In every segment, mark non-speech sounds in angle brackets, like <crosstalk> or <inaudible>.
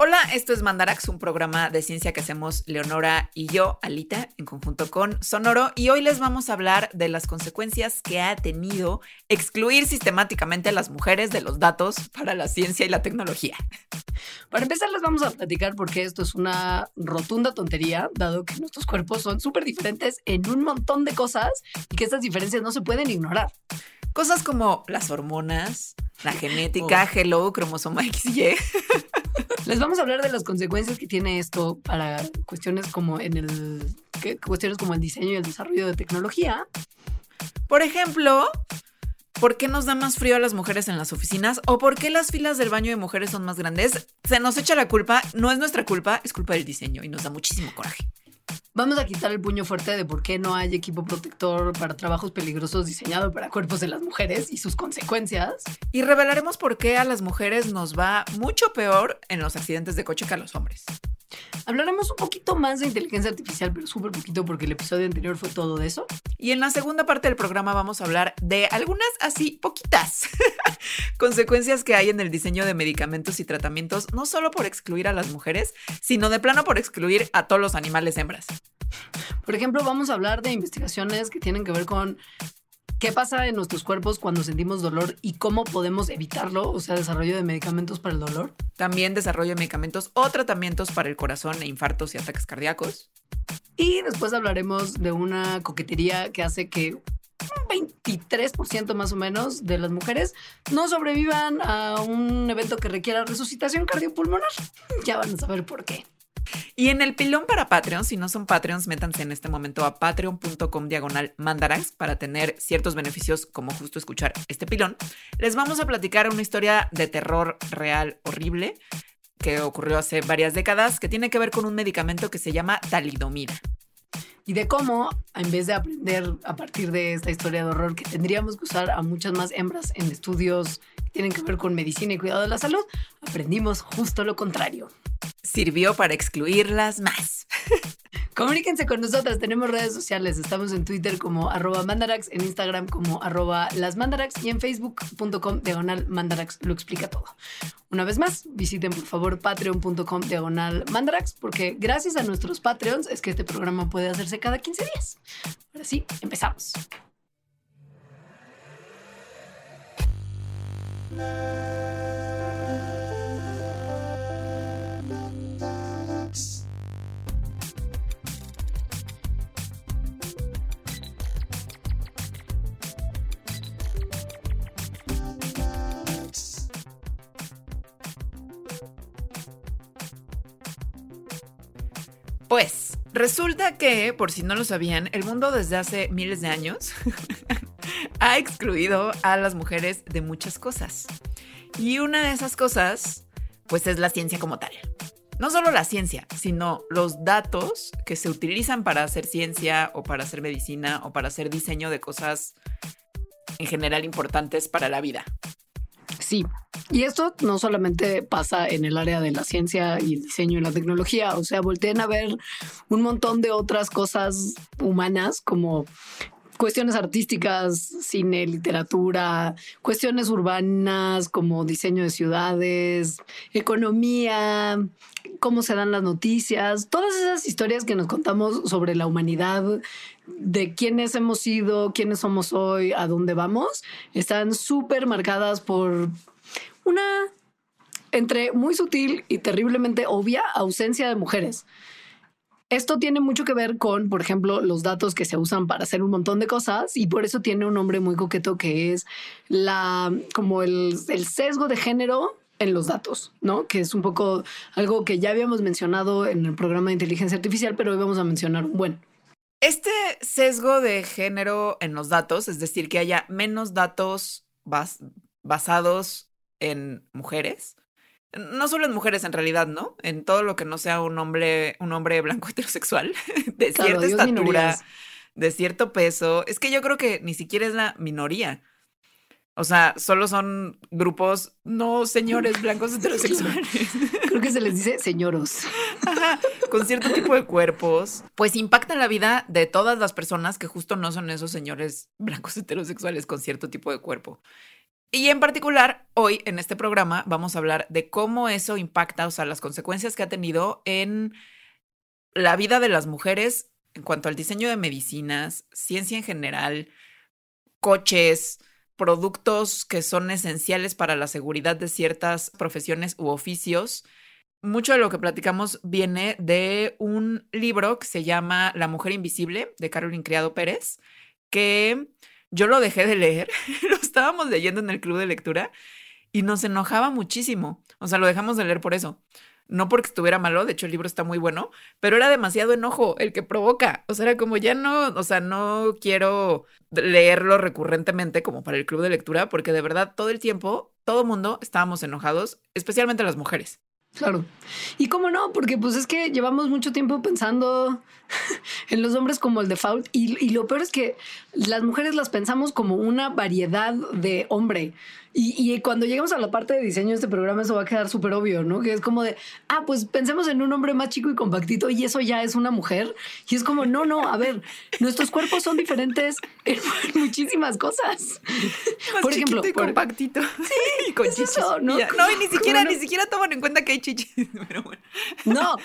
Hola, esto es Mandarax, un programa de ciencia que hacemos Leonora y yo, Alita, en conjunto con Sonoro, y hoy les vamos a hablar de las consecuencias que ha tenido excluir sistemáticamente a las mujeres de los datos para la ciencia y la tecnología. Para empezar, les vamos a platicar por qué esto es una rotunda tontería, dado que nuestros cuerpos son súper diferentes en un montón de cosas y que estas diferencias no se pueden ignorar. Cosas como las hormonas, la genética, Oh. hello, cromosoma XY. <laughs> <laughs> Les vamos a hablar de las consecuencias que tiene esto para cuestiones como en el cuestiones como el diseño y el desarrollo de tecnología. Por ejemplo, ¿por qué nos da más frío a las mujeres en las oficinas? ¿O por qué las filas del baño de mujeres son más grandes? Se nos echa la culpa, no es nuestra culpa, es culpa del diseño y nos da muchísimo coraje. Vamos a quitar el puño fuerte de por qué no hay equipo protector para trabajos peligrosos diseñado para cuerpos de las mujeres y sus consecuencias. Y revelaremos por qué a las mujeres nos va mucho peor en los accidentes de coche que a los hombres. Hablaremos un poquito más de inteligencia artificial, pero súper poquito porque el episodio anterior fue todo de eso. Y en la segunda parte del programa vamos a hablar de algunas así poquitas <laughs> consecuencias que hay en el diseño de medicamentos y tratamientos, no solo por excluir a las mujeres, sino de plano por excluir a todos los animales hembras. Por ejemplo, vamos a hablar de investigaciones que tienen que ver con qué pasa en nuestros cuerpos cuando sentimos dolor y cómo podemos evitarlo, o sea, desarrollo de medicamentos para el dolor. También desarrollo de medicamentos o tratamientos para el corazón e infartos y ataques cardíacos. Y después hablaremos de una coquetería que hace que un 23% más o menos de las mujeres no sobrevivan a un evento que requiera resucitación cardiopulmonar. Ya van a saber por qué. Y en el pilón para Patreon, si no son Patreons, métanse en este momento a patreon.com diagonal mandarax para tener ciertos beneficios como justo escuchar este pilón. Les vamos a platicar una historia de terror real horrible que ocurrió hace varias décadas que tiene que ver con un medicamento que se llama talidomida. y de cómo, en vez de aprender a partir de esta historia de horror que tendríamos que usar a muchas más hembras en estudios que tienen que ver con medicina y cuidado de la salud, aprendimos justo lo contrario. Sirvió para excluirlas más. <laughs> Comuníquense con nosotras, tenemos redes sociales, estamos en Twitter como arroba mandarax, en Instagram como arroba las mandarax y en facebook.com diagonal mandarax lo explica todo. Una vez más, visiten por favor patreon.com diagonal mandarax porque gracias a nuestros patreons es que este programa puede hacerse cada 15 días. Ahora sí, empezamos. Pues resulta que, por si no lo sabían, el mundo desde hace miles de años <laughs> ha excluido a las mujeres de muchas cosas. Y una de esas cosas, pues es la ciencia como tal. No solo la ciencia, sino los datos que se utilizan para hacer ciencia o para hacer medicina o para hacer diseño de cosas en general importantes para la vida. Sí, y esto no solamente pasa en el área de la ciencia y el diseño y la tecnología, o sea, volteen a ver un montón de otras cosas humanas como cuestiones artísticas, cine, literatura, cuestiones urbanas como diseño de ciudades, economía, cómo se dan las noticias, todas esas historias que nos contamos sobre la humanidad, de quiénes hemos sido, quiénes somos hoy, a dónde vamos, están súper marcadas por una entre muy sutil y terriblemente obvia ausencia de mujeres. Esto tiene mucho que ver con, por ejemplo, los datos que se usan para hacer un montón de cosas y por eso tiene un nombre muy coqueto que es la como el, el sesgo de género en los datos, ¿no? Que es un poco algo que ya habíamos mencionado en el programa de inteligencia artificial, pero hoy vamos a mencionar un buen. Este sesgo de género en los datos, es decir, que haya menos datos bas basados en mujeres, no solo en mujeres en realidad, ¿no? En todo lo que no sea un hombre, un hombre blanco <laughs> heterosexual, de Claro, cierta Dios estatura, minorías. de cierto peso. Es que yo creo que ni siquiera es la minoría. O sea, solo son grupos, no señores blancos <laughs> heterosexuales. Creo que se les dice señoros. <laughs> Ajá, con cierto tipo de cuerpos, pues impactan la vida de todas las personas que justo no son esos señores blancos heterosexuales con cierto tipo de cuerpo. Y en particular, hoy en este programa vamos a hablar de cómo eso impacta, o sea, las consecuencias que ha tenido en la vida de las mujeres en cuanto al diseño de medicinas, ciencia en general, coches, productos que son esenciales para la seguridad de ciertas profesiones u oficios. Mucho de lo que platicamos viene de un libro que se llama La Mujer Invisible de Carolyn Criado Pérez, que yo lo dejé de leer, <laughs> lo estábamos leyendo en el club de lectura y nos enojaba muchísimo. O sea, lo dejamos de leer por eso. No porque estuviera malo, de hecho el libro está muy bueno, pero era demasiado enojo el que provoca. O sea, era como ya no, o sea, no quiero leerlo recurrentemente como para el club de lectura, porque de verdad todo el tiempo, todo mundo estábamos enojados, especialmente las mujeres. Claro. Y cómo no, porque pues es que llevamos mucho tiempo pensando <laughs> en los hombres como el default y, y, lo peor es que las mujeres las pensamos como una variedad de hombre. Y, y, cuando llegamos a la parte de diseño de este programa, eso va a quedar súper obvio, ¿no? Que es como de, ah, pues pensemos en un hombre más chico y compactito y eso ya es una mujer. Y es como, no, no, a ver, nuestros cuerpos son diferentes en <laughs> muchísimas cosas. Más por ejemplo, y compactito. Sí, <laughs> con es eso, ¿no? no, y ni siquiera, ni siquiera toman en cuenta que hay chichis. <laughs> Pero bueno. No,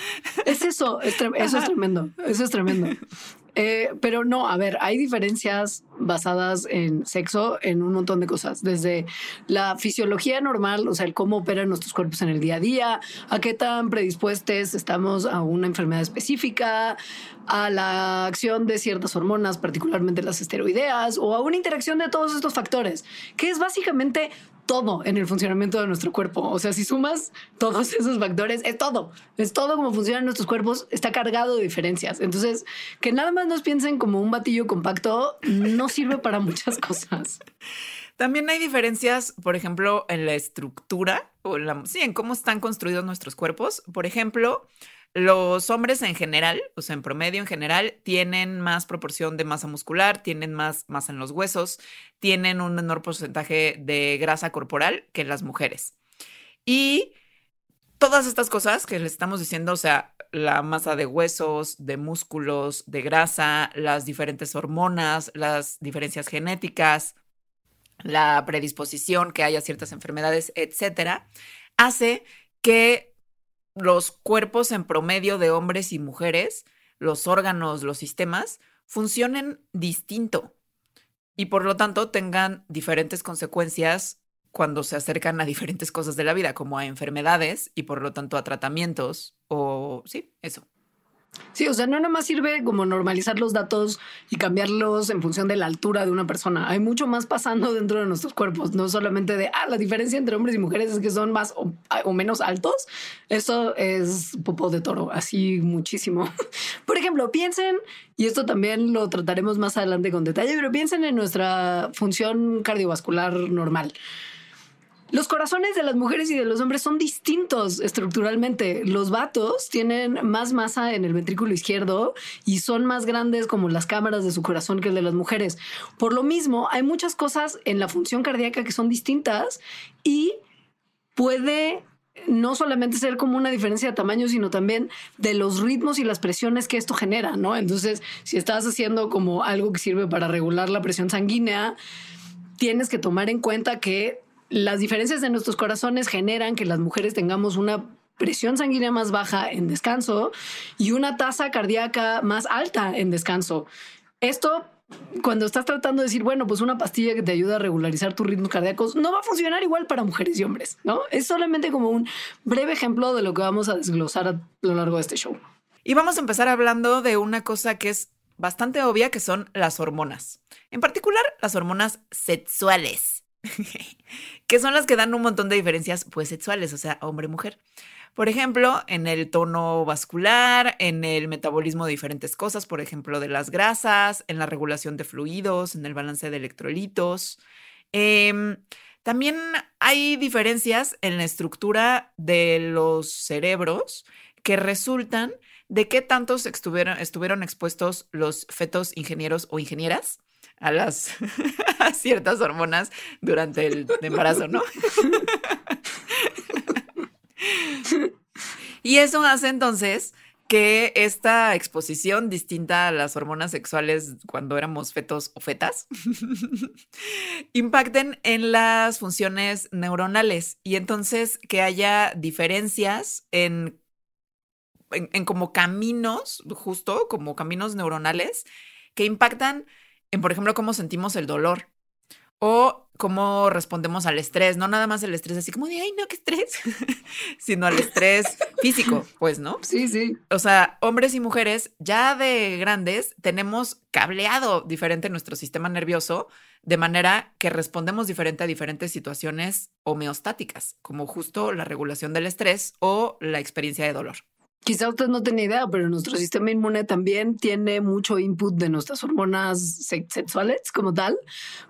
es eso, es eso es tremendo, eso es tremendo. Eh, pero no, a ver, hay diferencias basadas en sexo en un montón de cosas, desde la fisiología normal, o sea, el cómo operan nuestros cuerpos en el día a día, a qué tan predispuestos estamos a una enfermedad específica, a la acción de ciertas hormonas, particularmente las esteroideas, o a una interacción de todos estos factores, que es básicamente todo en el funcionamiento de nuestro cuerpo. O sea, si sumas todos <laughs> esos factores, es todo. Es todo como funcionan nuestros cuerpos, está cargado de diferencias. Entonces, que nada más nos piensen como un batillo compacto no sirve para muchas cosas. También hay diferencias, por ejemplo, en la estructura o en la, sí, en cómo están construidos nuestros cuerpos. Por ejemplo, los hombres en general, o sea, en promedio en general, tienen más proporción de masa muscular, tienen más masa en los huesos, tienen un menor porcentaje de grasa corporal que las mujeres. Y todas estas cosas que les estamos diciendo, o sea, la masa de huesos, de músculos, de grasa, las diferentes hormonas, las diferencias genéticas, la predisposición que haya ciertas enfermedades, etcétera, hace que los cuerpos en promedio de hombres y mujeres, los órganos, los sistemas, funcionen distinto y por lo tanto tengan diferentes consecuencias cuando se acercan a diferentes cosas de la vida, como a enfermedades y por lo tanto a tratamientos o sí, eso. Sí, o sea, no nada más sirve como normalizar los datos y cambiarlos en función de la altura de una persona. Hay mucho más pasando dentro de nuestros cuerpos, no solamente de, ah, la diferencia entre hombres y mujeres es que son más o, menos altos. Eso es popo de toro, así muchísimo. <laughs> Por ejemplo, piensen, y esto también lo trataremos más adelante con detalle, pero piensen en nuestra función cardiovascular normal. Los corazones de las mujeres y de los hombres son distintos estructuralmente. Los vatos tienen más masa en el ventrículo izquierdo y son más grandes como las cámaras de su corazón que el de las mujeres. Por lo mismo, hay muchas cosas en la función cardíaca que son distintas y puede no solamente ser como una diferencia de tamaño, sino también de los ritmos y las presiones que esto genera, ¿no? Entonces, si estás haciendo como algo que sirve para regular la presión sanguínea, tienes que tomar en cuenta que las diferencias de nuestros corazones generan que las mujeres tengamos una presión sanguínea más baja en descanso y una tasa cardíaca más alta en descanso. Esto cuando estás tratando de decir, bueno, pues una pastilla que te ayuda a regularizar tus ritmos cardíacos, no va a funcionar igual para mujeres y hombres, ¿no? Es solamente como un breve ejemplo de lo que vamos a desglosar a lo largo de este show. Y vamos a empezar hablando de una cosa que es bastante obvia, que son las hormonas. En particular, las hormonas sexuales. <laughs> que son las que dan un montón de diferencias pues sexuales, o sea, hombre-mujer. Por ejemplo, en el tono vascular, en el metabolismo de diferentes cosas, por ejemplo, de las grasas, en la regulación de fluidos, en el balance de electrolitos. Em, también hay diferencias en la estructura de los cerebros que resultan de qué tantos estuvieron, estuvieron expuestos los fetos ingenieros o ingenieras a las <laughs> ciertas hormonas durante el embarazo, ¿no? <laughs> y eso hace entonces que esta exposición distinta a las hormonas sexuales cuando éramos fetos o fetas <laughs> impacten en las funciones neuronales y entonces que haya diferencias en, en, como caminos, justo como caminos neuronales que impactan en, por ejemplo, cómo sentimos el dolor o cómo respondemos al estrés, no nada más el estrés así como de, ay, no, qué estrés, <laughs> sino al estrés físico, pues, ¿no? Sí, sí. O sea, hombres y mujeres ya de grandes tenemos cableado diferente nuestro sistema nervioso de manera que respondemos diferente a diferentes situaciones homeostáticas, como justo la regulación del estrés o la experiencia de dolor. Quizá usted no tenga idea, pero nuestro sistema inmune también tiene mucho input de nuestras hormonas sexuales como tal,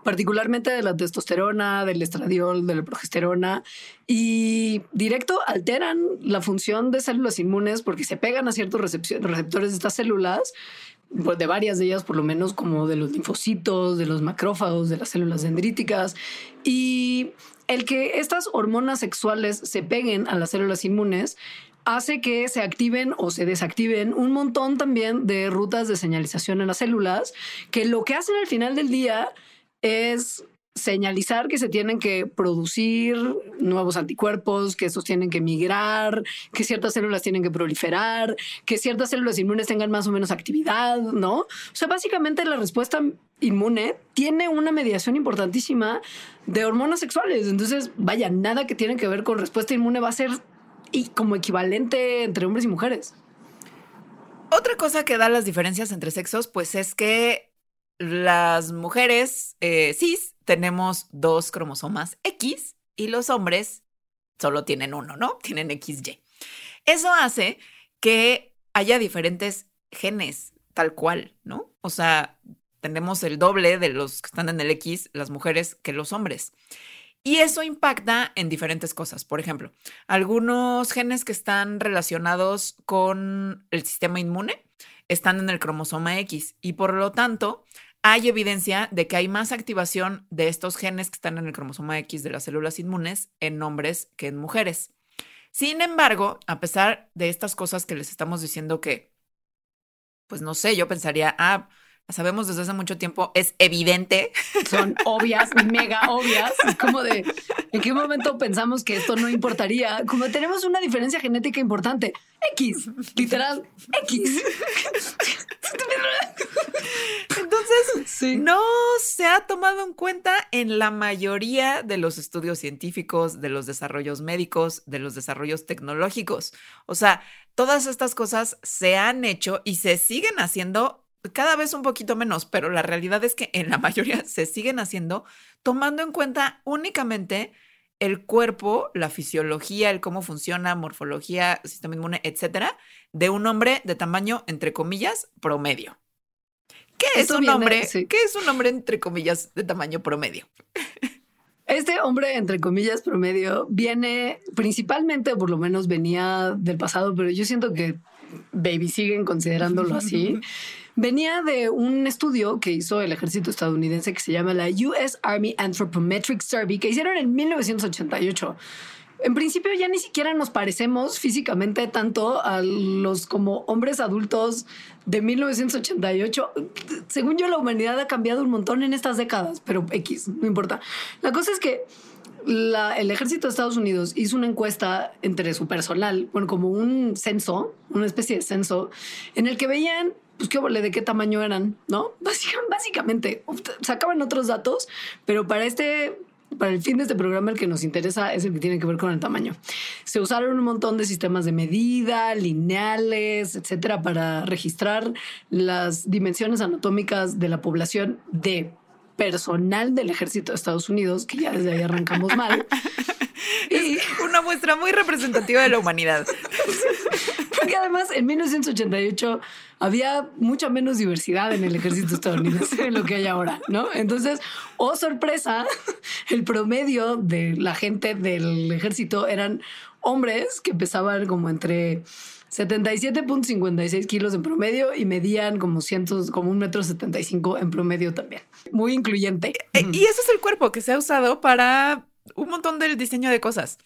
particularmente de la testosterona, del estradiol, de la progesterona, y directo alteran la función de células inmunes porque se pegan a ciertos receptores de estas células pues, de varias de ellas, por lo menos como de los linfocitos, de los macrófagos, de las células dendríticas. Y el que estas hormonas sexuales se peguen a las células inmunes hace que se activen o se desactiven un montón también de rutas de señalización en las células, que lo que hacen al final del día es señalizar que se tienen que producir nuevos anticuerpos, que estos tienen que migrar, que ciertas células tienen que proliferar, que ciertas células inmunes tengan más o menos actividad, ¿no? O sea, básicamente la respuesta inmune tiene una mediación importantísima de hormonas sexuales. Entonces, vaya, nada que tiene que ver con respuesta inmune va a ser y como equivalente entre hombres y mujeres. Otra cosa que da las diferencias entre sexos, pues es que las mujeres eh, cis tenemos dos cromosomas X y los hombres solo tienen uno, ¿no? Tienen XY. Eso hace que haya diferentes genes, tal cual, ¿no? O sea, tenemos el doble de los que están en el X, las mujeres, que los hombres. Y eso impacta en diferentes cosas. Por ejemplo, algunos genes que están relacionados con el sistema inmune están en el cromosoma X y por lo tanto hay evidencia de que hay más activación de estos genes que están en el cromosoma X de las células inmunes en hombres que en mujeres. Sin embargo, a pesar de estas cosas que les estamos diciendo que, pues no sé, yo pensaría, ah, sabemos desde hace mucho tiempo, es evidente. <laughs> Son obvias, mega obvias. Es como de, ¿en qué momento pensamos que esto no importaría? Como tenemos una diferencia genética importante. X, literal, X. <laughs> Entonces, no se ha tomado en cuenta en la mayoría de los estudios científicos, de los desarrollos médicos, de los desarrollos tecnológicos. O sea, todas estas cosas se han hecho y se siguen haciendo cada vez un poquito menos, pero la realidad es que en la <laughs> mayoría se siguen haciendo tomando en cuenta únicamente el cuerpo, la fisiología, el cómo funciona, morfología, sistema inmune, etcétera, de un hombre de tamaño, entre comillas, promedio. ¿Qué es un hombre? ¿Qué es un hombre, entre comillas, de tamaño promedio? <laughs> Este hombre, entre comillas, promedio, viene principalmente, por lo menos venía del pasado, pero yo siento que baby siguen considerándolo así. <laughs> Venía de un estudio que hizo el ejército estadounidense que se llama la US Army Anthropometric Survey, que hicieron en 1988. En principio ya ni siquiera nos parecemos físicamente tanto a los como hombres adultos de 1988. Según yo, la humanidad ha cambiado un montón en estas décadas, pero X, no importa. La cosa es que el ejército de Estados Unidos hizo una encuesta entre su personal, bueno, como un censo, una especie de censo, en el que veían pues qué de qué tamaño eran, ¿no? Básicamente, sacaban otros datos, pero para este para el fin de este programa el que nos interesa es el que tiene que ver con el tamaño. Se usaron un montón de sistemas de medida, lineales, etcétera, para registrar las dimensiones anatómicas de la población de personal del ejército de Estados Unidos, que ya desde ahí arrancamos mal. <laughs> y una muestra muy representativa de la humanidad. <laughs> <laughs> Porque además en 1988 había mucha menos diversidad en el ejército estadounidense de lo que hay ahora, ¿no? Entonces, oh sorpresa, el promedio de la gente del ejército eran hombres que pesaban como entre 77.56 kilos en promedio y medían como cientos, como un metro 75 en promedio también. Muy incluyente. Eh, y eso es el cuerpo que se ha usado para un montón del diseño de cosas.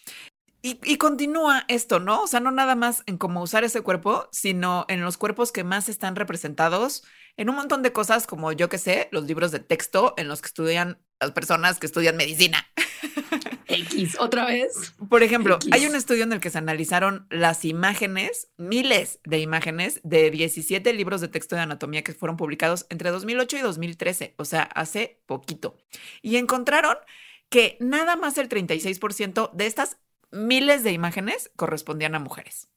Y, continúa esto, ¿no? O sea, no nada más en cómo usar ese cuerpo, sino en los cuerpos que más están representados en un montón de cosas como, yo que sé, los libros de texto en los que estudian las personas que estudian medicina. <laughs> X, otra vez. Por ejemplo, hay un estudio en el que se analizaron las imágenes, miles de imágenes de 17 libros de texto de anatomía que fueron publicados entre 2008 y 2013, o sea, hace poquito. Y encontraron que nada más el 36% de estas miles de imágenes correspondían a mujeres.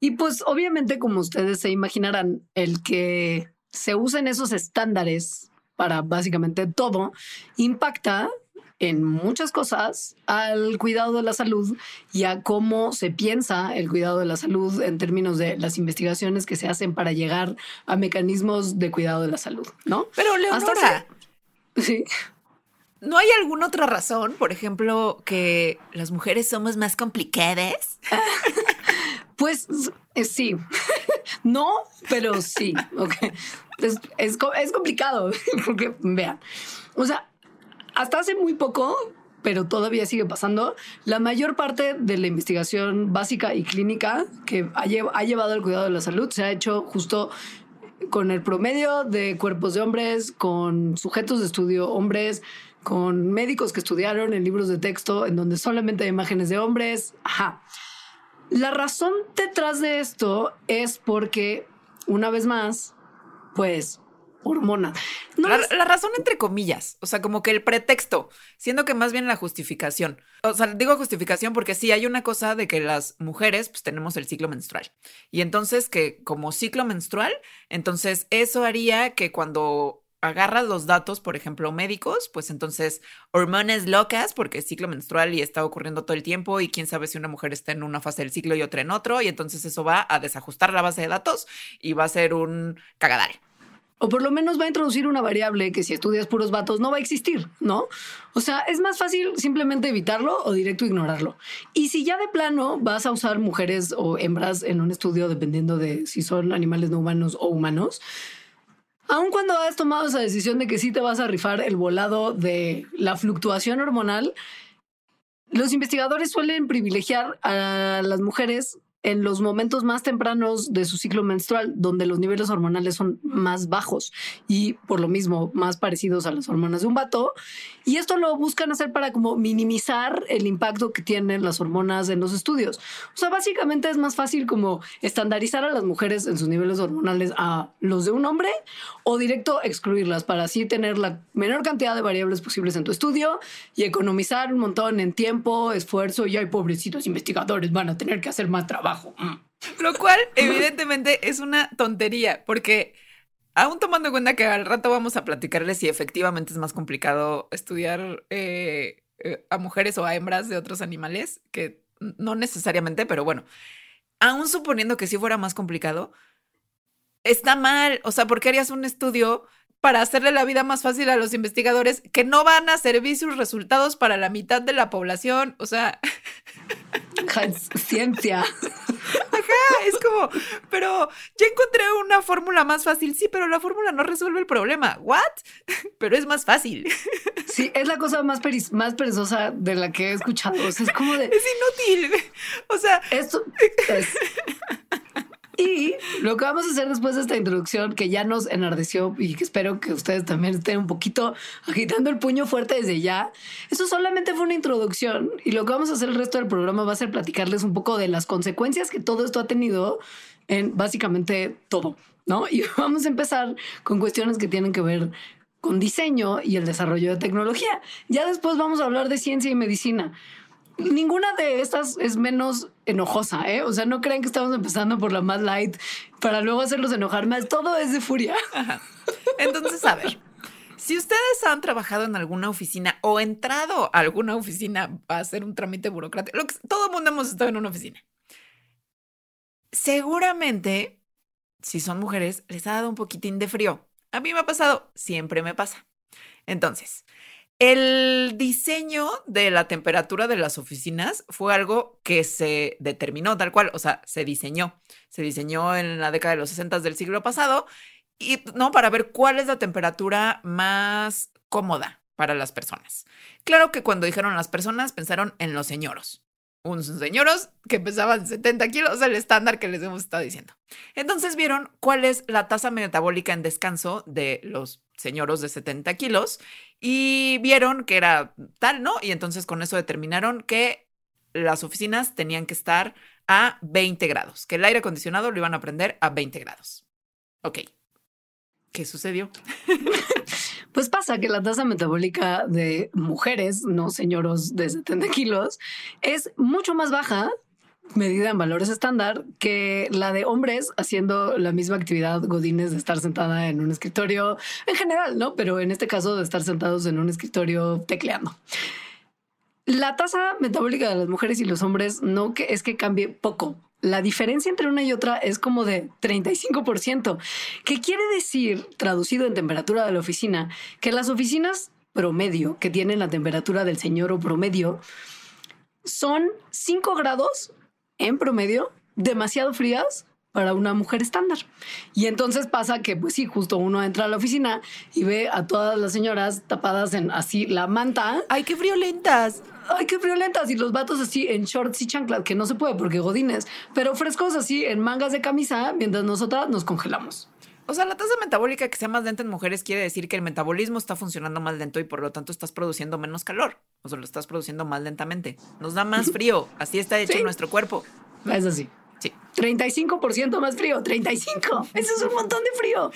Y pues obviamente, como ustedes se imaginarán, el que se usen esos estándares para básicamente todo impacta en muchas cosas al cuidado de la salud y a cómo se piensa el cuidado de la salud en términos de las investigaciones que se hacen para llegar a mecanismos de cuidado de la salud, ¿no? Pero Leonora, sí. ¿No hay alguna otra razón, por ejemplo, que las mujeres somos más complicadas? <laughs> pues eh, sí. <laughs> no, pero sí. Es, es, es complicado, <laughs> porque vean, o sea, hasta hace muy poco, pero todavía sigue pasando, la mayor parte de la investigación básica y clínica que ha, ha llevado al cuidado de la salud se ha hecho justo con el promedio de cuerpos de hombres, con sujetos de estudio hombres, con médicos que estudiaron en libros de texto en donde solamente hay imágenes de hombres. Ajá. La razón detrás de esto es porque, una vez más, pues hormonas. la, razón entre comillas, o sea, como que el pretexto, siendo que más bien la justificación. O sea, digo justificación porque sí hay una cosa de que las mujeres pues tenemos el ciclo menstrual. Y entonces que como ciclo menstrual, entonces eso haría que cuando agarras los datos, por ejemplo, médicos, pues entonces hormonas locas, porque es ciclo menstrual y está ocurriendo todo el tiempo y quién sabe si una mujer está en una fase del ciclo y otra en otro, y entonces eso va a desajustar la base de datos y va a ser un cagadal. O por lo menos va a introducir una variable que si estudias puros vatos no va a existir, ¿no? O sea, es más fácil simplemente evitarlo o directo ignorarlo. Y si ya de plano vas a usar mujeres o hembras en un estudio, dependiendo de si son animales no humanos o humanos, Aun cuando has tomado esa decisión de que sí te vas a rifar el volado de la fluctuación hormonal, los investigadores suelen privilegiar a las mujeres en los momentos más tempranos de su ciclo menstrual, donde los niveles hormonales son más bajos y por lo mismo más parecidos a las hormonas de un vato. Y esto lo buscan hacer para como minimizar el impacto que tienen las hormonas en los estudios. O sea, básicamente es más fácil como estandarizar a las mujeres en sus niveles hormonales a los de un hombre o directo excluirlas para así tener la menor cantidad de variables posibles en tu estudio y economizar un montón en tiempo, esfuerzo y hay pobrecitos investigadores van a tener que hacer más trabajo. Mm. Lo cual, <laughs> evidentemente, es una tontería, porque aún tomando en cuenta que al rato vamos a platicarles si efectivamente es más complicado estudiar eh, eh, a mujeres o a hembras de otros animales, que no necesariamente, pero bueno, aún suponiendo que sí fuera más complicado, está mal. O sea, ¿por qué harías un estudio para hacerle la vida más fácil a los investigadores que no van a servir sus resultados para la mitad de la población? O sea... <laughs> ciencia. Ajá, es como, pero ya encontré una fórmula más fácil. Sí, pero la fórmula no resuelve el problema. ¿What? <laughs> Pero es más fácil. Sí, es la cosa más, más perezosa de la que he escuchado. O sea, es como de. Es inútil. O sea. Esto <laughs> es. Y lo que vamos a hacer después de esta introducción, que ya nos enardeció y que espero que ustedes también estén un poquito agitando el puño fuerte desde ya, eso solamente fue una introducción y lo que vamos a hacer el resto del programa va a ser platicarles un poco de las consecuencias que todo esto ha tenido en básicamente todo, ¿no? Y <laughs> vamos a empezar con cuestiones que tienen que ver con diseño y el desarrollo de tecnología. Ya después vamos a hablar de ciencia y medicina ninguna de estas es menos enojosa, ¿eh? O sea, no creen que estamos empezando por la más light para luego hacerlos enojar más. Todo es de furia. Entonces, a ver. Si ustedes han trabajado en alguna oficina o entrado a alguna oficina a hacer un trámite burocrático, lo que, todo el mundo hemos estado en una oficina. Seguramente, si son mujeres, les ha dado un poquitín de frío. A mí me ha pasado, siempre me pasa. Entonces, el diseño de la temperatura de las oficinas fue algo que se determinó tal cual, o sea, se diseñó. Se diseñó en la década de los 60 del siglo pasado y no para ver cuál es la temperatura más cómoda para las personas. Claro que cuando dijeron las personas pensaron en los señoros. unos señoros que pesaban 70 kilos, el estándar que les hemos estado diciendo. Entonces vieron cuál es la tasa metabólica en descanso de los señoros de 70 kilos y vieron que era tal, ¿no? Y entonces con eso determinaron que las oficinas tenían que estar a 20 grados, que el aire acondicionado lo iban a prender a 20 grados. Ok. ¿Qué sucedió? <laughs> Pues pasa que la tasa metabólica de mujeres, no señoros de 70 kilos, es mucho más baja medida en valores estándar que la de hombres haciendo la misma actividad godines de estar sentada en un escritorio en general, ¿no? Pero en este caso de estar sentados en un escritorio tecleando. La tasa metabólica de las mujeres y los hombres no que es que cambie poco. La diferencia entre una y otra es como de 35%, que quiere decir, traducido en temperatura de la oficina, que las oficinas promedio que tienen la temperatura del señor o promedio son 5 grados en promedio demasiado frías para una mujer estándar. Y entonces pasa que, pues sí, justo uno entra a la oficina y ve a todas las señoras tapadas en así la manta. ¡Ay, qué friolentas! ¡Ay, qué friolentas! Y los vatos así en shorts y chanclas, que no se puede porque godines, pero frescos así en mangas de camisa, mientras nosotras nos congelamos. O sea, la tasa metabólica que sea más lenta en mujeres quiere decir que el metabolismo está funcionando más lento y por lo tanto estás produciendo menos calor. O sea, lo estás produciendo más lentamente. Nos da más frío. Así está hecho Sí. nuestro cuerpo. Es así. Sí. 35% más frío, 35. Eso es un montón de frío.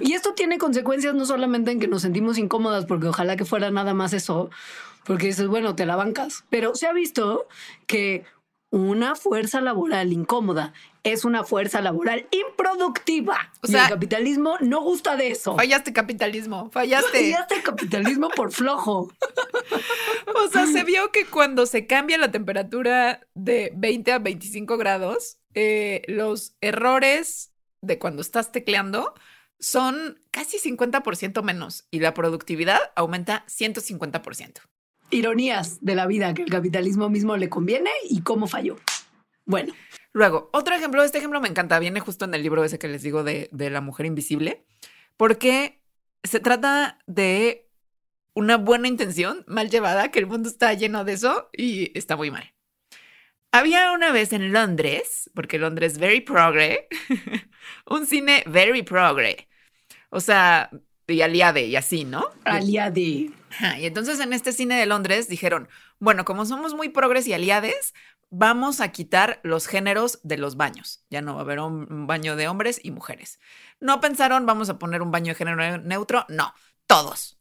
Y esto tiene consecuencias no solamente en que nos sentimos incómodas, porque ojalá que fuera nada más eso, porque dices, bueno, te la bancas, pero se ha visto que una fuerza laboral incómoda es una fuerza laboral improductiva. O y sea- el capitalismo no gusta de eso. Fallaste capitalismo, fallaste. <laughs> Fallaste capitalismo por flojo. O sea, se vio que cuando se cambia la temperatura de 20 a 25 grados, eh, los errores de cuando estás tecleando son casi 50% menos y la productividad aumenta 150%. Ironías de la vida que el capitalismo mismo le conviene y cómo falló. Bueno, Luego, otro ejemplo, este ejemplo me encanta, viene justo en el libro ese que les digo de, de la mujer invisible, porque se trata de una buena intención mal llevada, que el mundo está lleno de eso y está muy mal. Había una vez en Londres, porque Londres es very progre, <laughs> un cine very progre. O sea, y aliade y así, ¿no? aliade. Ajá, Y entonces en este cine de Londres dijeron, bueno, como somos muy progres y aliades, vamos a quitar los géneros de los baños. Ya no va a haber un un baño de hombres y mujeres. No pensaron, vamos a poner un baño de género neutro. No, todos.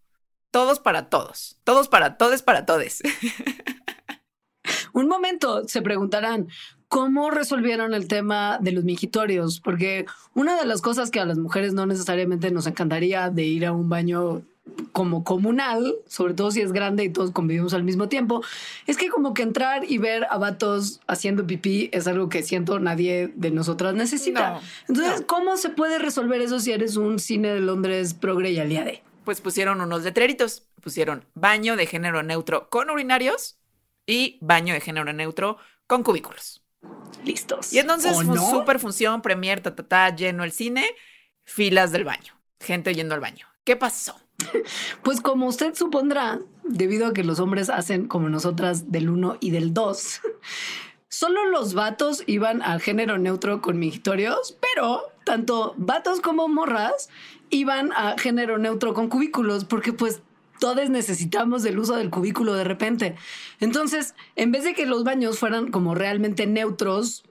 Todos para todos. Todos para todes para todes. <laughs> Un momento, se preguntarán, ¿cómo resolvieron el tema de los mingitorios? Porque una de las cosas que a las mujeres no necesariamente nos encantaría de ir a un baño como comunal, sobre todo si es grande y todos convivimos al mismo tiempo, es que como que entrar y ver a vatos haciendo pipí es algo que siento nadie de nosotras necesita. No, Entonces, no. ¿cómo se puede resolver eso si eres un cine de Londres progre y aliade? Pues pusieron unos letreritos. Pusieron baño de género neutro con urinarios y baño de género neutro con cubículos. Listos. Y entonces ¿O fue no? super función, premier, ta, ta, ta, lleno el cine, filas del baño, gente yendo al baño. ¿Qué pasó? <laughs> Pues como usted supondrá, debido a que los hombres hacen como nosotras del 1 y del 2, <laughs> solo los vatos iban al género neutro con mingitorios, pero tanto vatos como morras iban a género neutro con cubículos, porque pues todos necesitamos del uso del cubículo de repente. Entonces, en vez de que los baños fueran como realmente neutros,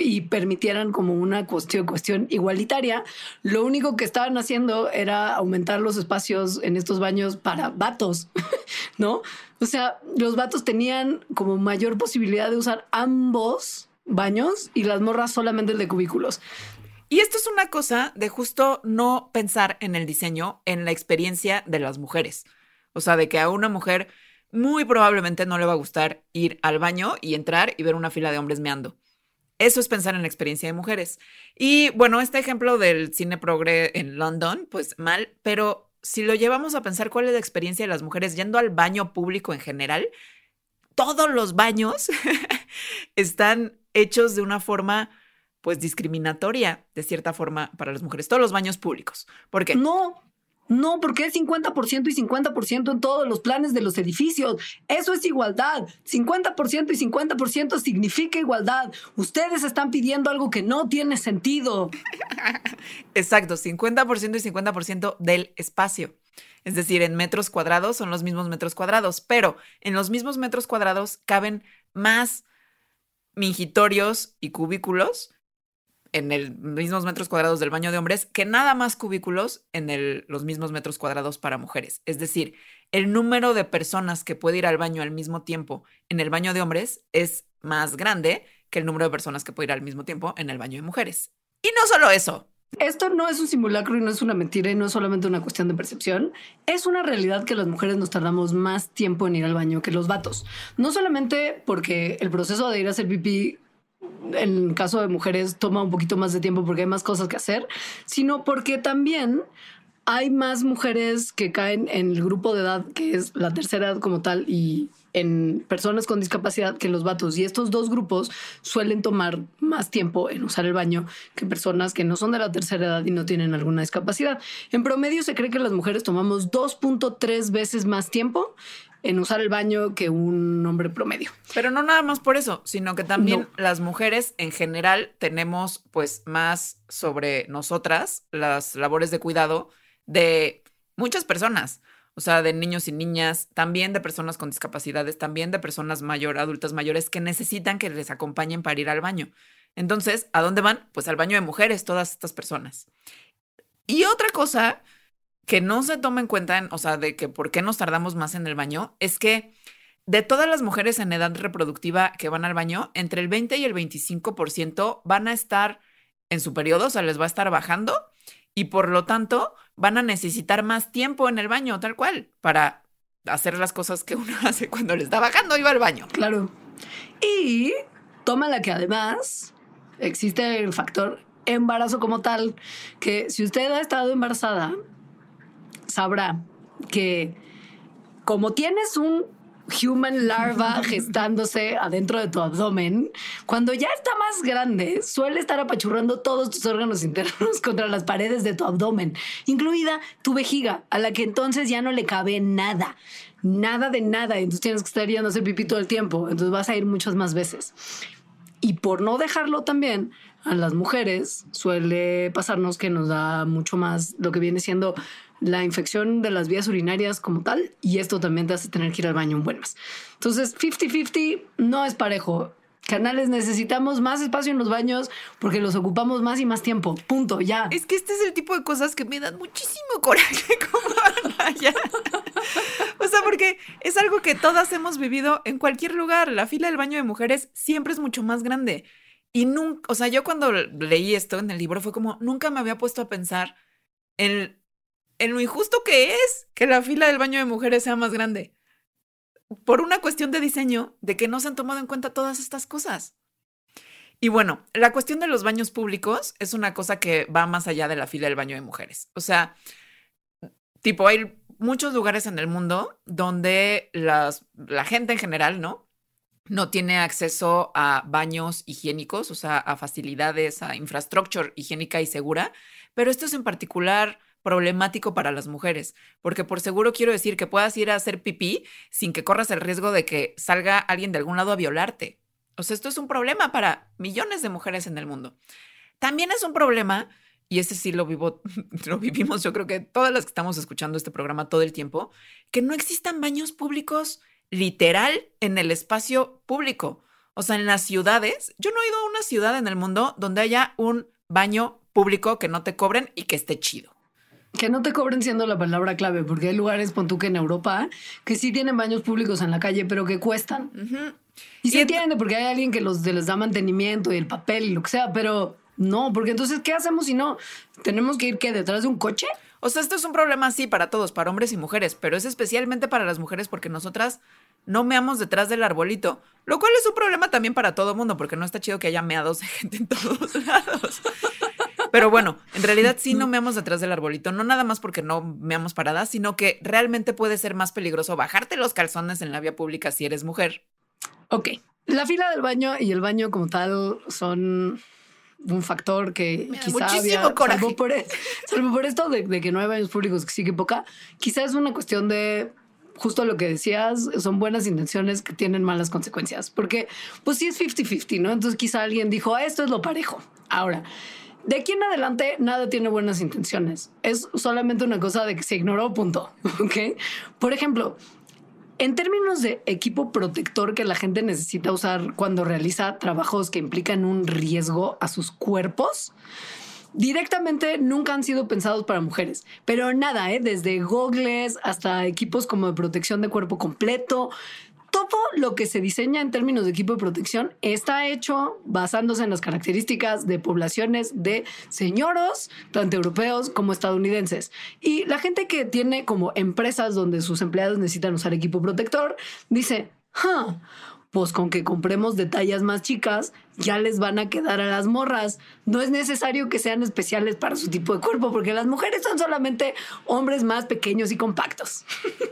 y permitieran como una cuestión, cuestión igualitaria, lo único que estaban haciendo era aumentar los espacios en estos baños para vatos, <laughs> ¿no? O sea, los vatos tenían como mayor posibilidad de usar ambos baños y las morras solamente el de cubículos. Y esto es una cosa de justo no pensar en el diseño, en la experiencia de las mujeres. O sea, de que a una mujer muy probablemente no le va a gustar ir al baño y entrar y ver una fila de hombres meando. Eso es pensar en la experiencia de mujeres. Y bueno, este ejemplo del cine progre en London, pues mal, pero si lo llevamos a pensar cuál es la experiencia de las mujeres yendo al baño público en general, todos los baños <laughs> están hechos de una forma pues discriminatoria de cierta forma para las mujeres, todos los baños públicos. ¿Por qué? No, No, porque es 50% y 50% en todos los planes de los edificios. Eso es igualdad. 50% y 50% significa igualdad. Ustedes están pidiendo algo que no tiene sentido. <laughs> Exacto, 50% y 50% del espacio. Es decir, en metros cuadrados son los mismos metros cuadrados, pero en los mismos metros cuadrados caben más mingitorios y cubículos en el mismos metros cuadrados del baño de hombres que nada más cubículos en los mismos metros cuadrados para mujeres. Es decir, el número de personas que puede ir al baño al mismo tiempo en el baño de hombres es más grande que el número de personas que puede ir al mismo tiempo en el baño de mujeres. Y no solo eso. Esto no es un simulacro y no es una mentira y no es solamente una cuestión de percepción. Es una realidad que las mujeres nos tardamos más tiempo en ir al baño que los vatos. No solamente porque el proceso de ir a hacer pipí en el caso de mujeres toma un poquito más de tiempo porque hay más cosas que hacer, sino porque también hay más mujeres que caen en el grupo de edad que es la tercera edad como tal y en personas con discapacidad que los vatos. Y estos dos grupos suelen tomar más tiempo en usar el baño que personas que no son de la tercera edad y no tienen alguna discapacidad. En promedio se cree que las mujeres tomamos 2.3 veces más tiempo en usar el baño que un hombre promedio. Pero no nada más por eso, sino que también las mujeres en general tenemos pues más sobre nosotras las labores de cuidado de muchas personas. O sea, de niños y niñas, también de personas con discapacidades, también de personas mayor, adultas mayores que necesitan que les acompañen para ir al baño. Entonces, ¿a dónde van? Pues al baño de mujeres, todas estas personas. Y otra cosa que no se toma en cuenta, o sea, de que por qué nos tardamos más en el baño, es que de todas las mujeres en edad reproductiva que van al baño, entre el 20 y el 25% van a estar en su periodo, o sea, les va a estar bajando y por lo tanto van a necesitar más tiempo en el baño, tal cual, para hacer las cosas que uno <laughs> hace cuando le está bajando y va al baño. Claro. Y toma la que además existe el factor embarazo como tal, que si usted ha estado embarazada, sabrá que como tienes un human larva <laughs> gestándose adentro de tu abdomen, cuando ya está más grande, suele estar apachurrando todos tus órganos internos <laughs> contra las paredes de tu abdomen, incluida tu vejiga, a la que entonces ya no le cabe nada. Nada de nada, entonces tienes que estar yendo a hacer pipí todo el tiempo, entonces vas a ir muchas más veces. Y por no dejarlo también, a las mujeres suele pasarnos que nos da mucho más lo que viene siendo la infección de las vías urinarias como tal y esto también te hace tener que ir al baño un buen más. Entonces, 50-50 no es parejo. Canales, necesitamos más espacio en los baños porque los ocupamos más y más tiempo. Punto, ya. Es que este es el tipo de cosas que me dan muchísimo coraje <laughs> como O sea, porque es algo que todas hemos vivido en cualquier lugar. La fila del baño de mujeres siempre es mucho más grande. Y nunca, o sea, yo cuando leí esto en el libro fue como, nunca me había puesto a pensar en en lo injusto que es que la fila del baño de mujeres sea más grande. Por una cuestión de diseño, de que no se han tomado en cuenta todas estas cosas. Y bueno, la cuestión de los baños públicos es una cosa que va más allá de la fila del baño de mujeres. O sea, tipo, hay muchos lugares en el mundo donde la gente en general, ¿no? No tiene acceso a baños higiénicos, o sea, a facilidades, a infraestructura higiénica y segura. Pero esto es en particular problemático para las mujeres, porque por seguro quiero decir que puedas ir a hacer pipí sin que corras el riesgo de que salga alguien de algún lado a violarte. O sea, esto es un problema para millones de mujeres en el mundo. También es un problema, y ese sí lo vivo, <laughs> lo vivimos, yo creo que todas las que estamos escuchando este programa todo el tiempo, que no existan baños públicos literal en el espacio público. O sea, en las ciudades, yo no he ido a una ciudad en el mundo donde haya un baño público que no te cobren y que esté chido. Que no te cobren siendo la palabra clave, porque hay lugares, pon tú que en Europa, que sí tienen baños públicos en la calle, pero que cuestan. Y se entiende, porque hay alguien que los, les da mantenimiento y el papel y lo que sea, pero no, porque entonces, ¿qué hacemos si no? ¿Tenemos que ir qué, detrás de un coche? O sea, esto es un problema así para todos, para hombres y mujeres, pero es especialmente para las mujeres porque nosotras no meamos detrás del arbolito, lo cual es un problema también para todo mundo, porque no está chido que haya meados de gente en todos <laughs> lados. Pero bueno, en realidad sí no meamos detrás del arbolito, no nada más porque no meamos paradas, sino que realmente puede ser más peligroso bajarte los calzones en la vía pública si eres mujer. Ok, la fila del baño y el baño como tal son un factor que Me da quizá muchísimo había, coraje. salvo por, e- salvo por esto de, de que no hay baños públicos, que sí que poca, quizá es una cuestión de justo lo que decías, son buenas intenciones que tienen malas consecuencias, porque pues sí es 50-50, ¿no? Entonces quizá alguien dijo, "Ah, esto es lo parejo. Ahora, de aquí en adelante nada tiene buenas intenciones, es solamente una cosa de que se ignoró, punto. <laughs> Por ejemplo, en términos de equipo protector que la gente necesita usar cuando realiza trabajos que implican un riesgo a sus cuerpos, directamente nunca han sido pensados para mujeres. Pero nada, ¿eh? desde gogles hasta equipos como de protección de cuerpo completo. Todo lo que se diseña en términos de equipo de protección está hecho basándose en las características de poblaciones de señoros, tanto europeos como estadounidenses. Y la gente que tiene como empresas donde sus empleados necesitan usar equipo protector, dice, "Huh, pues con que compremos de tallas más chicas, ya les van a quedar a las morras. No es necesario que sean especiales para su tipo de cuerpo, porque las mujeres son solamente hombres más pequeños y compactos.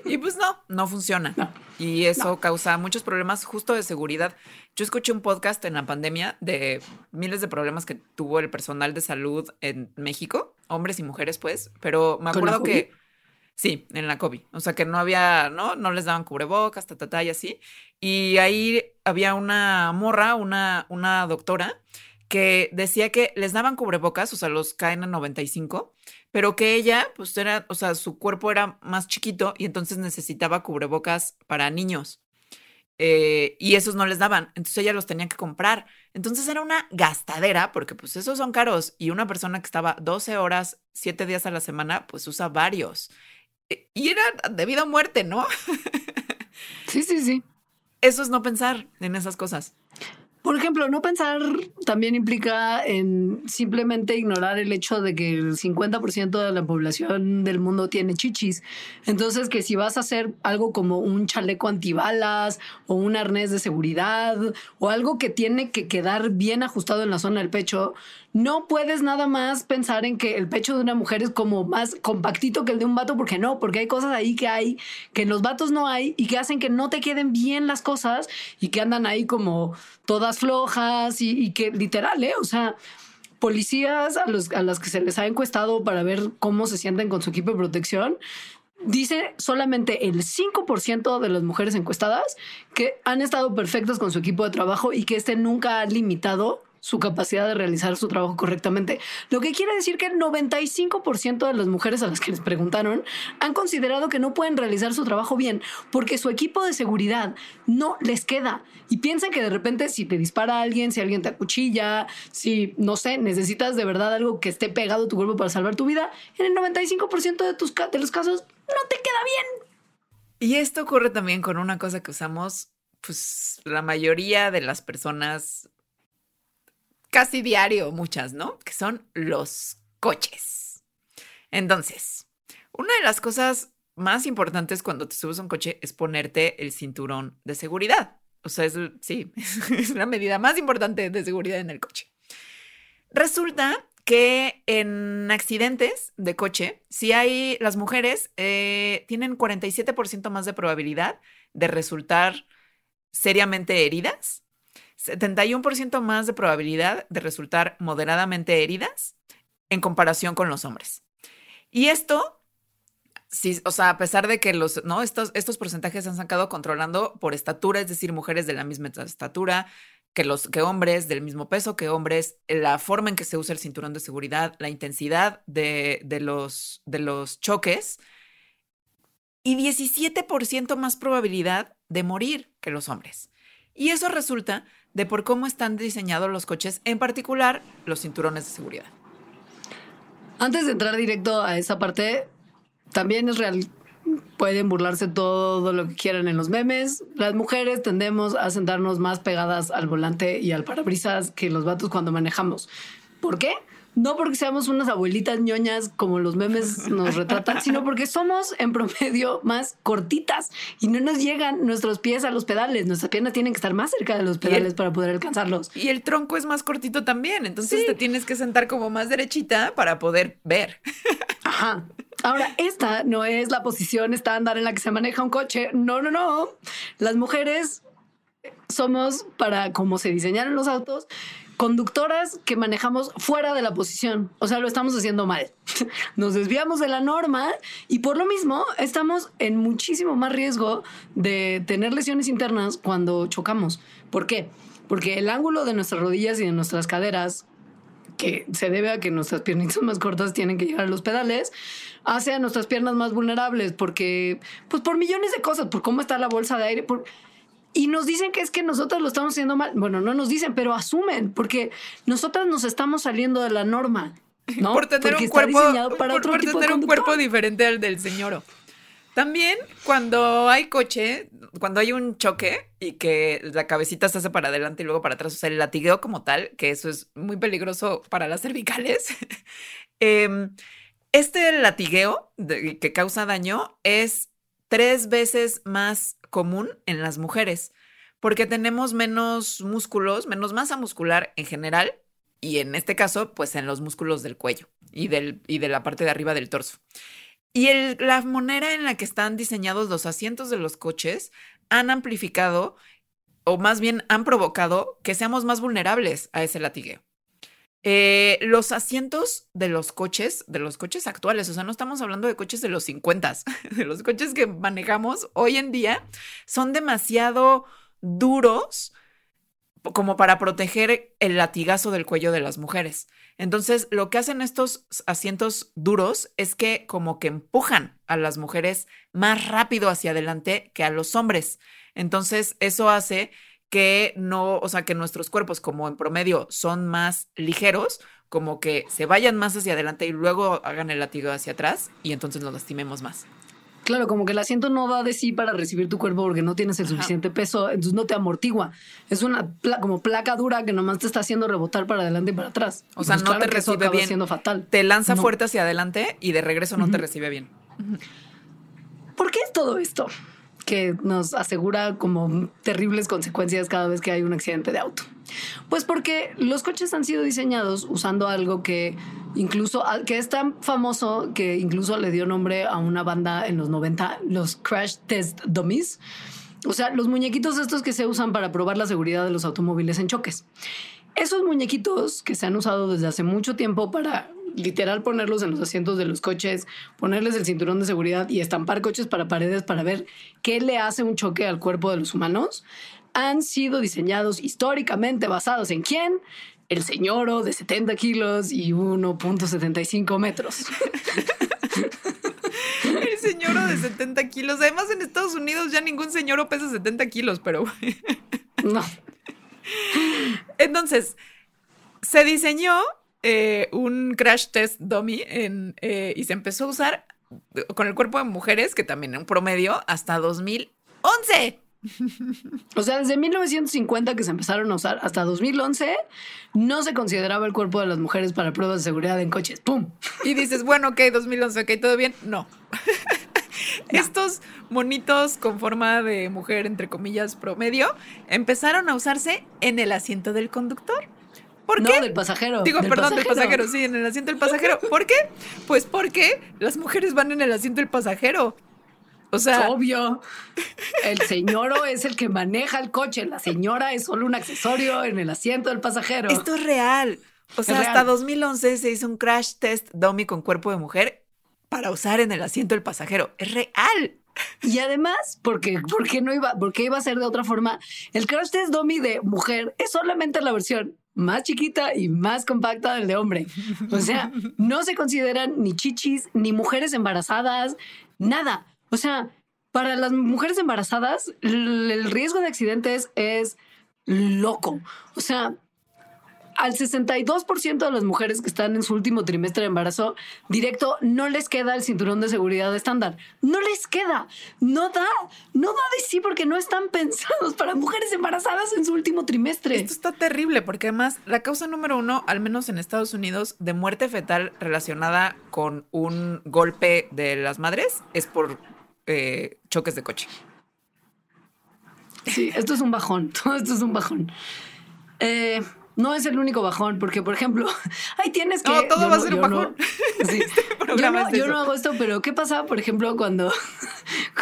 Y pues no, no funciona. No. Y eso causa muchos problemas justo de seguridad. Yo escuché un podcast en la pandemia de miles de problemas que tuvo el personal de salud en México, hombres y mujeres, pues, pero me ¿Con la acuerdo que sí, en la COVID, o sea que no había, no, no les daban cubrebocas, ta, ta, ta, y así. Y ahí había una morra, una, una doctora que decía que les daban cubrebocas, o sea, los caen a 95, pero que ella, pues era, o sea, su cuerpo era más chiquito y entonces necesitaba cubrebocas para niños. Eh, y esos no les daban, entonces ella los tenía que comprar. Entonces era una gastadera, porque pues esos son caros. Y una persona que estaba 12 horas, 7 días a la semana, pues usa varios. Eh, Y era de vida o muerte, ¿no? <laughs> Sí, sí, sí. Eso es no pensar en esas cosas. Por ejemplo, no pensar también implica en simplemente ignorar el hecho de que el 50% de la población del mundo tiene chichis. Entonces, que si vas a hacer algo como un chaleco antibalas o un arnés de seguridad o algo que tiene que quedar bien ajustado en la zona del pecho, no puedes nada más pensar en que el pecho de una mujer es como más compactito que el de un vato, porque no, porque hay cosas ahí que hay que en los vatos no hay y que hacen que no te queden bien las cosas y que andan ahí como todas flojas y, que literal, ¿eh? O sea, policías a, los, a las que se les ha encuestado para ver cómo se sienten con su equipo de protección. Dice solamente el 5% de las mujeres encuestadas que han estado perfectas con su equipo de trabajo y que este nunca ha limitado su capacidad de realizar su trabajo correctamente. Lo que quiere decir que el 95% de las mujeres a las que les preguntaron han considerado que no pueden realizar su trabajo bien porque su equipo de seguridad no les queda. Y piensan que de repente si te dispara alguien, si alguien te acuchilla, si, no sé, necesitas de verdad algo que esté pegado a tu cuerpo para salvar tu vida, en el 95% de, tus, de los casos no te queda bien. Y esto ocurre también con una cosa que usamos, pues la mayoría de las personas casi diario, muchas, ¿no? Que son los coches. Entonces, una de las cosas más importantes cuando te subes a un coche es ponerte el cinturón de seguridad. O sea, es, sí, <laughs> es la medida más importante de seguridad en el coche. Resulta que en accidentes de coche, si hay las mujeres eh, tienen 47% más de probabilidad de resultar seriamente heridas, 71% más de probabilidad de resultar moderadamente heridas en comparación con los hombres. Y esto, o sea, a pesar de que los, ¿no? estos, estos porcentajes se han sacado controlando por estatura, es decir, mujeres de la misma estatura, que, los, que hombres del mismo peso que hombres, la forma en que se usa el cinturón de seguridad, la intensidad de, de los, de los choques y 17% más probabilidad de morir que los hombres. Y eso resulta de por cómo están diseñados los coches, en particular los cinturones de seguridad. Antes de entrar directo a esa parte, también es real. Pueden burlarse todo lo que quieran en los memes. Las mujeres tendemos a sentarnos más pegadas al volante y al parabrisas que los vatos cuando manejamos. ¿Por qué? No porque seamos unas abuelitas ñoñas como los memes nos retratan, <laughs> sino porque somos en promedio más cortitas y no nos llegan nuestros pies a los pedales. Nuestras piernas tienen que estar más cerca de los pedales para poder alcanzarlos. Y el tronco es más cortito también, entonces Sí. te tienes que sentar como más derechita para poder ver. <laughs> Ajá. Ahora, esta no es la posición estándar en la que se maneja un coche. No, no, no. Las mujeres somos para como se diseñaron los autos, conductoras que manejamos fuera de la posición. O sea, lo estamos haciendo mal. <laughs> Nos desviamos de la norma y por lo mismo estamos en muchísimo más riesgo de tener lesiones internas cuando chocamos. ¿Por qué? Porque el ángulo de nuestras rodillas y de nuestras caderas que se debe a que nuestras piernitas más cortas tienen que llegar a los pedales, hace a nuestras piernas más vulnerables porque, pues por millones de cosas, por cómo está la bolsa de aire, por... Y nos dicen que es que nosotros lo estamos haciendo mal. Bueno, no nos dicen, pero asumen, porque nosotras nos estamos saliendo de la norma. <laughs> ¿no? Por tener un cuerpo, por, tener un cuerpo diferente al del señor. También cuando hay coche, cuando hay un choque y que la cabecita se hace para adelante y luego para atrás, o sea, el latigueo como tal, que eso es muy peligroso para las cervicales. <laughs> Em, este latigueo que causa daño es tres veces más común en las mujeres porque tenemos menos músculos, menos masa muscular en general y en este caso, pues en los músculos del cuello y, del, y de la parte de arriba del torso. Y la manera en la que están diseñados los asientos de los coches han amplificado, o más bien han provocado, que seamos más vulnerables a ese latigueo. Eh, los asientos de los coches, de los coches actuales, o sea, no estamos hablando de coches de los 50, <laughs> de los coches que manejamos hoy en día, son demasiado duros como para proteger el latigazo del cuello de las mujeres. Entonces, lo que hacen estos asientos duros es que como que empujan a las mujeres más rápido hacia adelante que a los hombres. Entonces, eso hace que no, o sea, que nuestros cuerpos como en promedio son más ligeros, como que se vayan más hacia adelante y luego hagan el latigo hacia atrás y entonces nos lastimemos más. Claro, como que el asiento no da de sí para recibir tu cuerpo porque no tienes el suficiente peso, entonces no te amortigua. Es una como placa dura que nomás te está haciendo rebotar para adelante y para atrás. O sea, no te recibe bien. Siendo fatal. Te lanza fuerte hacia adelante y de regreso no te recibe bien. ¿Por qué es todo esto? Que nos asegura como terribles consecuencias cada vez que hay un accidente de auto. Pues porque los coches han sido diseñados usando algo que incluso que es tan famoso que incluso le dio nombre a una banda en los 90, los Crash Test Dummies. O sea, los muñequitos estos que se usan para probar la seguridad de los automóviles en choques. Esos muñequitos que se han usado desde hace mucho tiempo para literal ponerlos en los asientos de los coches, ponerles el cinturón de seguridad y estampar coches para paredes para ver qué le hace un choque al cuerpo de los humanos, han sido diseñados históricamente basados en quién? El señoro de 70 kilos y 1.75 metros. El señoro de 70 kilos. Además, en Estados Unidos ya ningún señoro pesa 70 kilos, pero. no. Entonces, se diseñó eh, un crash test dummy en, eh, y se empezó a usar con el cuerpo de mujeres, que también en un promedio, hasta 2011. O sea, desde 1950 que se empezaron a usar hasta 2011, no se consideraba el cuerpo de las mujeres para pruebas de seguridad en coches. ¡Pum! Y dices, bueno, ok, 2011, ok, todo bien. No. <laughs> Estos monitos con forma de mujer, entre comillas, promedio, empezaron a usarse en el asiento del conductor. ¿Por qué? No, del pasajero. Digo, perdón, del pasajero, sí, en el asiento del pasajero. ¿Por qué? Pues porque las mujeres van en el asiento del pasajero. O sea, obvio. El señor es el que maneja el coche, la señora es solo un accesorio en el asiento del pasajero. Esto es real. O sea, hasta 2011 se hizo un crash test dummy con cuerpo de mujer para usar en el asiento del pasajero. Es real. Y además, porque, porque no iba, porque iba a ser de otra forma, el crash test dummy de mujer es solamente la versión más chiquita y más compacta del de hombre. O sea, no se consideran ni chichis, ni mujeres embarazadas, nada. O sea, para las mujeres embarazadas, el riesgo de accidentes es loco. O sea, al 62% de las mujeres que están en su último trimestre de embarazo directo no les queda el cinturón de seguridad estándar. No les queda. No da. No da de sí porque no están <laughs> pensados para mujeres embarazadas en su último trimestre. Esto está terrible porque además la causa número uno, al menos en Estados Unidos, de muerte fetal relacionada con un golpe de las madres es por eh, choques de coche. Sí, esto es un bajón. <laughs> Todo esto es un bajón. Eh, no es el único bajón, porque, por ejemplo, <laughs> ahí tienes que. No, todo va a ser un bajón. <laughs> sí, <laughs> este yo, no, yo no hago esto, pero ¿qué pasa, por ejemplo, cuando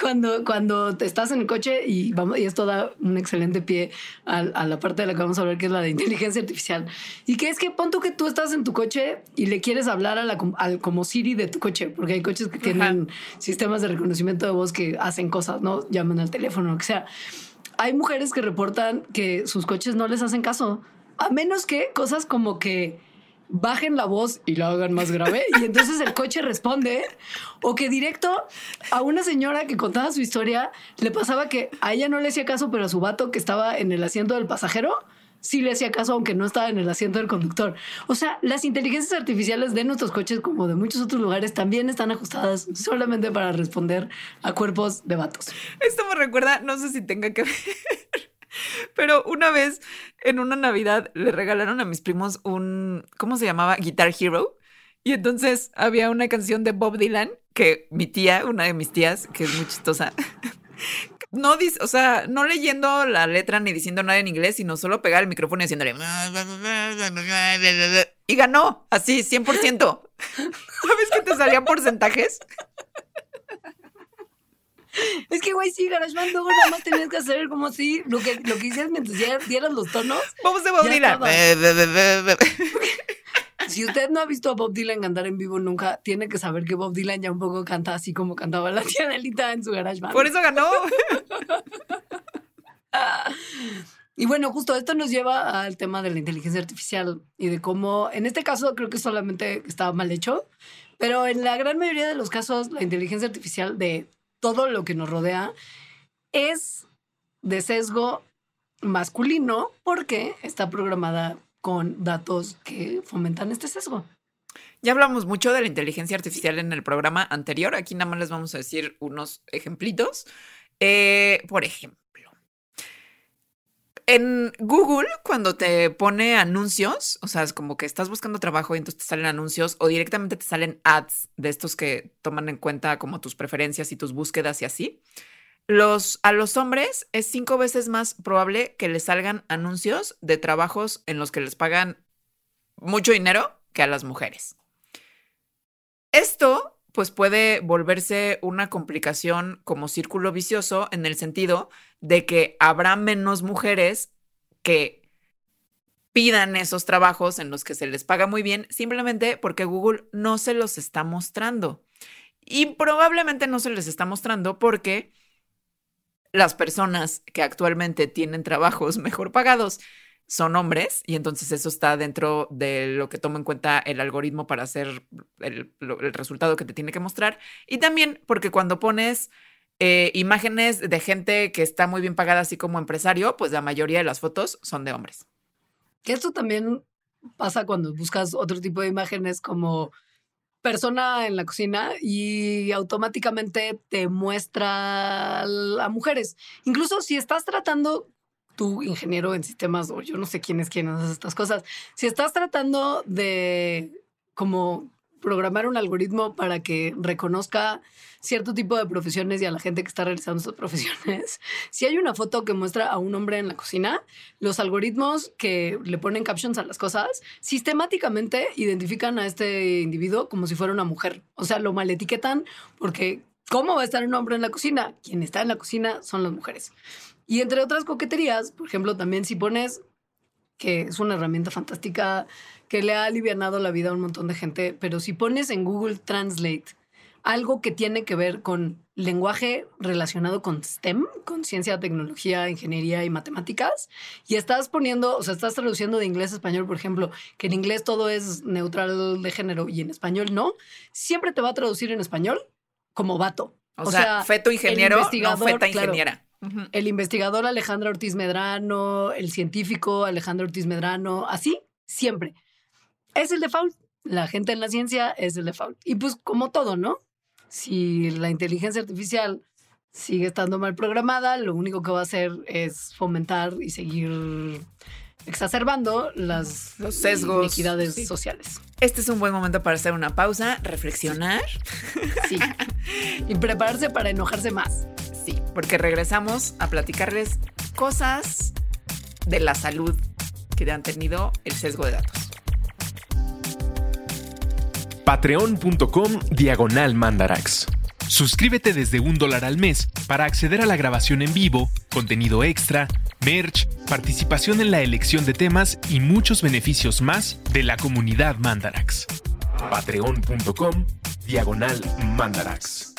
cuando, cuando estás en el coche y vamos, y esto da un excelente pie a, a, la parte de la que vamos a hablar, que es la de inteligencia artificial. Y que es que pon tú que tú estás en tu coche y le quieres hablar a la, al, como Siri de tu coche, porque hay coches que tienen sistemas de reconocimiento de voz que hacen cosas, ¿no? Llaman al teléfono, lo que sea. Hay mujeres que reportan que sus coches no les hacen caso, a menos que cosas como que bajen la voz y la hagan más grave y entonces el coche responde o que directo a una señora que contaba su historia le pasaba que a ella no le hacía caso pero a su vato que estaba en el asiento del pasajero sí le hacía caso aunque no estaba en el asiento del conductor. O sea, las inteligencias artificiales de nuestros coches como de muchos otros lugares también están ajustadas solamente para responder a cuerpos de vatos. Esto me recuerda, no sé si tenga que ver <laughs> pero una vez en una Navidad le regalaron a mis primos un, ¿cómo se llamaba? Guitar Hero. Y entonces había una canción de Bob Dylan que mi tía, una de mis tías, que es muy chistosa, <laughs> no dice, sea, no leyendo la letra ni diciendo nada en inglés, sino solo pegar el micrófono y haciéndole. Y ganó, así, 100%. <laughs> ¿Sabes que te salían porcentajes? Es que, güey, sí, GarageBand luego nada más tenías que hacer como si lo que, lo que hicieras mientras ya dieras los tonos. Vamos a Bob Dylan. Si usted no ha visto a Bob Dylan cantar en vivo nunca, tiene que saber que Bob Dylan ya un poco canta así como cantaba la tía Nelita en su GarageBand. Por eso ganó. <laughs> Y bueno, justo esto nos lleva al tema de la inteligencia artificial y de cómo, en este caso creo que solamente estaba mal hecho, pero en la gran mayoría de los casos la inteligencia artificial de todo lo que nos rodea es de sesgo masculino porque está programada con datos que fomentan este sesgo. Ya hablamos mucho de la inteligencia artificial en el programa anterior. Aquí nada más les vamos a decir unos ejemplitos. Eh, por ejemplo, en Google, cuando te pone anuncios, o sea, es como que estás buscando trabajo y entonces te salen anuncios o directamente te salen ads de estos que toman en cuenta como tus preferencias y tus búsquedas y así. Los, a los hombres es cinco veces más probable que les salgan anuncios de trabajos en los que les pagan mucho dinero que a las mujeres. Esto pues puede volverse una complicación como círculo vicioso en el sentido de que habrá menos mujeres que pidan esos trabajos en los que se les paga muy bien simplemente porque Google no se los está mostrando. Y probablemente no se les está mostrando porque las personas que actualmente tienen trabajos <laughs> mejor pagados son hombres y entonces eso está dentro de lo que toma en cuenta el algoritmo para hacer el, resultado que te tiene que mostrar. Y también porque cuando pones eh, imágenes de gente que está muy bien pagada, así como empresario, pues la mayoría de las fotos son de hombres. Que esto también pasa cuando buscas otro tipo de imágenes como persona en la cocina y automáticamente te muestra a mujeres. Incluso si estás tratando tú, ingeniero en sistemas, o yo no sé quién es quién hace estas cosas, si estás tratando de como programar un algoritmo para que reconozca cierto tipo de profesiones y a la gente que está realizando esas profesiones. <laughs> Si hay una foto que muestra a un hombre en la cocina, los algoritmos que le ponen captions a las cosas sistemáticamente identifican a este individuo como si fuera una mujer. O sea, lo maletiquetan porque ¿cómo va a estar un hombre en la cocina? Quien está en la cocina son las mujeres. Y entre otras coqueterías, por ejemplo, también si pones, que es una herramienta fantástica que le ha alivianado la vida a un montón de gente, pero si pones en Google Translate algo que tiene que ver con lenguaje relacionado con STEM, con ciencia, tecnología, ingeniería y matemáticas, y estás poniendo, o sea, estás traduciendo de inglés a español, por ejemplo, que en inglés todo es neutral de género y en español no, siempre te va a traducir en español como vato. O, sea, feto ingeniero, no feta ingeniera. El investigador Alejandro Ortiz Medrano, el científico Alejandro Ortiz Medrano, así, siempre. Es el default. La gente en la ciencia es el default. Y pues como todo, ¿no? Si la inteligencia artificial sigue estando mal programada, lo único que va a hacer es fomentar y seguir exacerbando las los sesgos inequidades sociales. Este es un buen momento para hacer una pausa, reflexionar. Sí. y prepararse para enojarse más. Sí, porque regresamos a platicarles cosas de la salud que han tenido el sesgo de datos. Patreon.com diagonal mandarax. Suscríbete desde un dólar al mes para acceder a la grabación en vivo, contenido extra, merch, participación en la elección de temas y muchos beneficios más de la comunidad Mandarax. Patreon.com Diagonal Mandarax.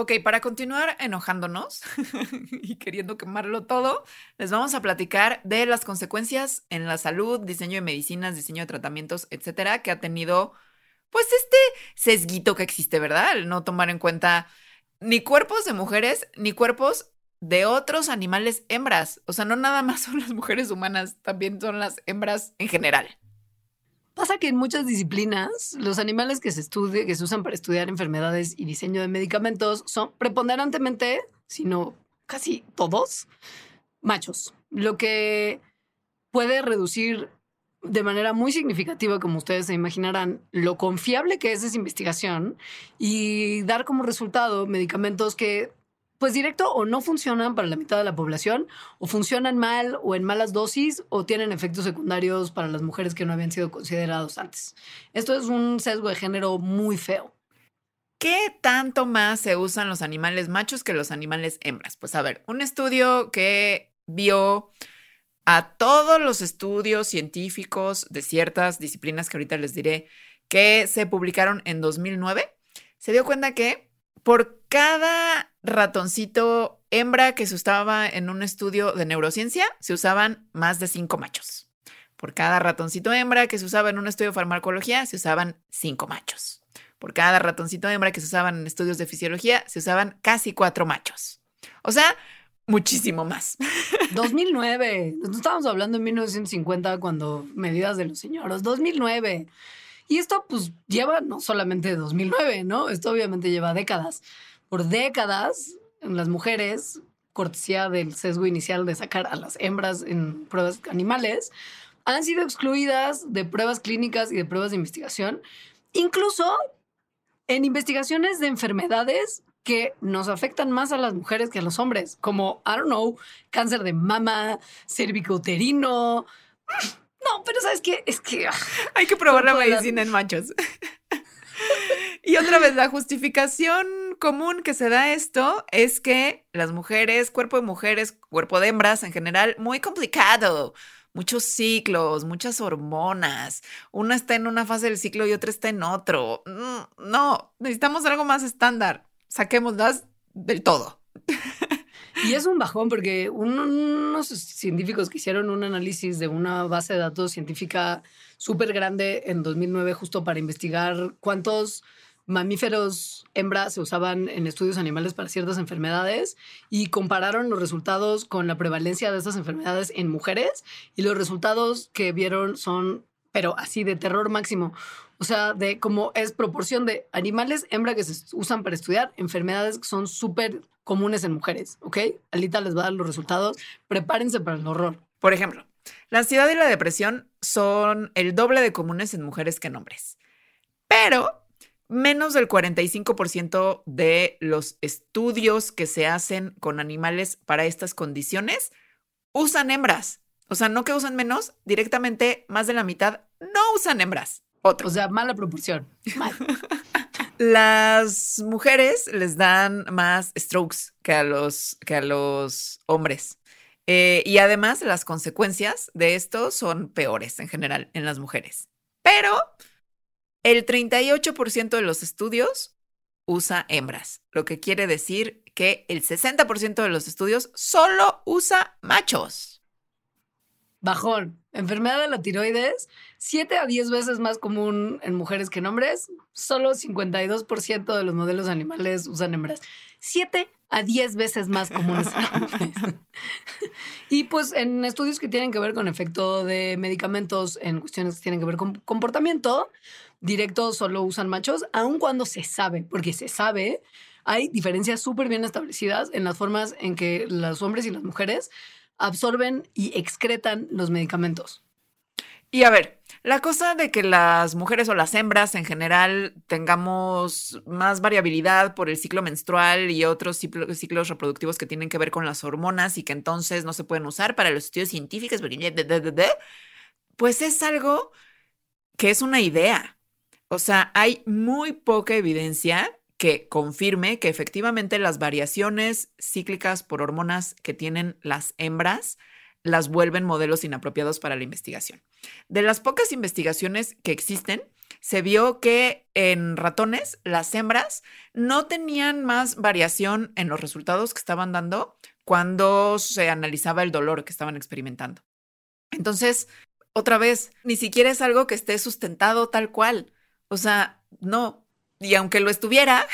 Ok, para continuar enojándonos <laughs> y queriendo quemarlo todo, les vamos a platicar de las consecuencias en la salud, diseño de medicinas, diseño de tratamientos, etcétera, que ha tenido pues este sesguito que existe, ¿verdad? El no tomar en cuenta ni cuerpos de mujeres ni cuerpos de otros animales hembras. O sea, no nada más <laughs> son las mujeres humanas, también son las hembras en general. Pasa que en muchas disciplinas los animales que se estudian, que se usan para estudiar enfermedades y diseño de medicamentos son preponderantemente, sino casi todos, machos. Lo que puede reducir de manera muy significativa, como ustedes se imaginarán, lo confiable que es esa investigación y dar como resultado medicamentos que, pues directo o no funcionan para la mitad de la población, o funcionan mal o en malas dosis, o tienen efectos secundarios para las mujeres que no habían sido considerados antes. Esto es un sesgo de género muy feo. ¿Qué tanto más se usan los animales machos que los animales hembras? Pues a ver, un estudio que vio a todos los estudios científicos de ciertas disciplinas que ahorita les diré que se publicaron en 2009, se dio cuenta que por cada ratoncito hembra que se usaba en un estudio de neurociencia, se usaban más de cinco machos. Por cada ratoncito hembra que se usaba en un estudio de farmacología, se usaban cinco machos. Por cada ratoncito hembra que se usaban en estudios de fisiología, se usaban casi cuatro machos. O sea, muchísimo más. <laughs> 2009. No estábamos hablando en 1950 cuando medidas de los señoros. 2009. Y esto pues lleva no solamente 2009, ¿no? Esto obviamente lleva décadas. Por décadas, las mujeres, cortesía del sesgo inicial de sacar a las hembras en pruebas animales, han sido excluidas de pruebas clínicas y de pruebas de investigación, incluso en investigaciones de enfermedades que nos afectan más a las mujeres que a los hombres, como, I don't know, cáncer de mama, cervicouterino. No, pero ¿sabes qué? Es que... Ah, Hay que probar la medicina en machos. <laughs> y otra vez, la justificación común que se da esto es que las mujeres, cuerpo de mujeres, cuerpo de hembras en general, muy complicado muchos ciclos, muchas hormonas. Una está en una fase del ciclo y otra está en otro. Mm, no, necesitamos algo más estándar saquémoslas del todo. Y es un bajón porque unos científicos que hicieron un análisis de una base de datos científica súper grande en 2009 justo para investigar cuántos mamíferos hembras se usaban en estudios animales para ciertas enfermedades y compararon los resultados con la prevalencia de estas enfermedades en mujeres y los resultados que vieron son, pero así de terror máximo. O sea, de cómo es proporción de animales hembra que se usan para estudiar enfermedades que son súper comunes en mujeres, ¿ok? Alita les va a dar los resultados. Prepárense para el horror. Por ejemplo, la ansiedad y la depresión son el doble de comunes en mujeres que en hombres. Pero menos del 45% de los estudios que se hacen con animales para estas condiciones usan hembras. O sea, no que usan menos, directamente más de la mitad no usan hembras. O sea, mala proporción. <laughs> Las mujeres les dan más strokes que a los, que a los hombres. Eh, y además las consecuencias de esto son peores en general en las mujeres. Pero el 38% de los estudios usa hembras, lo que quiere decir que el 60% de los estudios solo usa machos. Bajón. Enfermedad de la tiroides, 7 a 10 veces más común en mujeres que en hombres. Solo 52% de los modelos animales usan hembras. 7 a 10 veces más comunes en <laughs> hombres. y pues en estudios que tienen que ver con efecto de medicamentos, en cuestiones que tienen que ver con comportamiento, directo solo usan machos, aun cuando se sabe, porque se sabe, hay diferencias súper bien establecidas en las formas en que los hombres y las mujeres absorben y excretan los medicamentos. Y a ver, la cosa de que las mujeres o las hembras en general tengamos más variabilidad por el ciclo menstrual y otros ciclos reproductivos que tienen que ver con las hormonas y que entonces no se pueden usar para los estudios científicos, pues es algo que es una idea. O sea, hay muy poca evidencia que confirme que efectivamente las variaciones cíclicas por hormonas que tienen las hembras las vuelven modelos inapropiados para la investigación. De las pocas investigaciones que existen, se vio que en ratones las hembras no tenían más variación en los resultados que estaban dando cuando se analizaba el dolor que estaban experimentando. Entonces, otra vez, ni siquiera es algo que esté sustentado tal cual. O sea, no. Y aunque lo estuviera,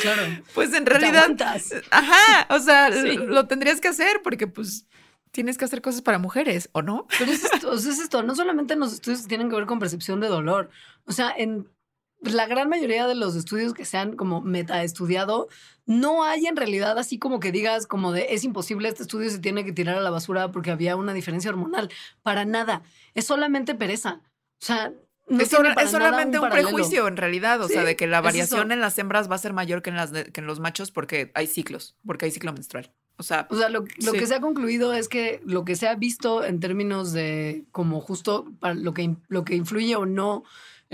Claro. pues en Te realidad, aguantas. ajá, o sea, Sí. lo tendrías que hacer porque pues tienes que hacer cosas para mujeres, ¿o no? Pero es esto, o sea, es esto, no solamente en los estudios que tienen que ver con percepción de dolor, o sea, en la gran mayoría de los estudios que se han como metaestudiado, no hay en realidad así como que digas como de es imposible, este estudio se tiene que tirar a la basura porque había una diferencia hormonal. Para nada, es solamente pereza. O sea, no es, es solamente un, prejuicio en realidad, o Sí, sea, de que la variación en las hembras va a ser mayor que en, las de- que en los machos porque hay ciclos, porque hay ciclo menstrual. O sea, O sea, lo, lo Sí. que se ha concluido es que lo que se ha visto en términos de como justo para lo que, lo que influye o no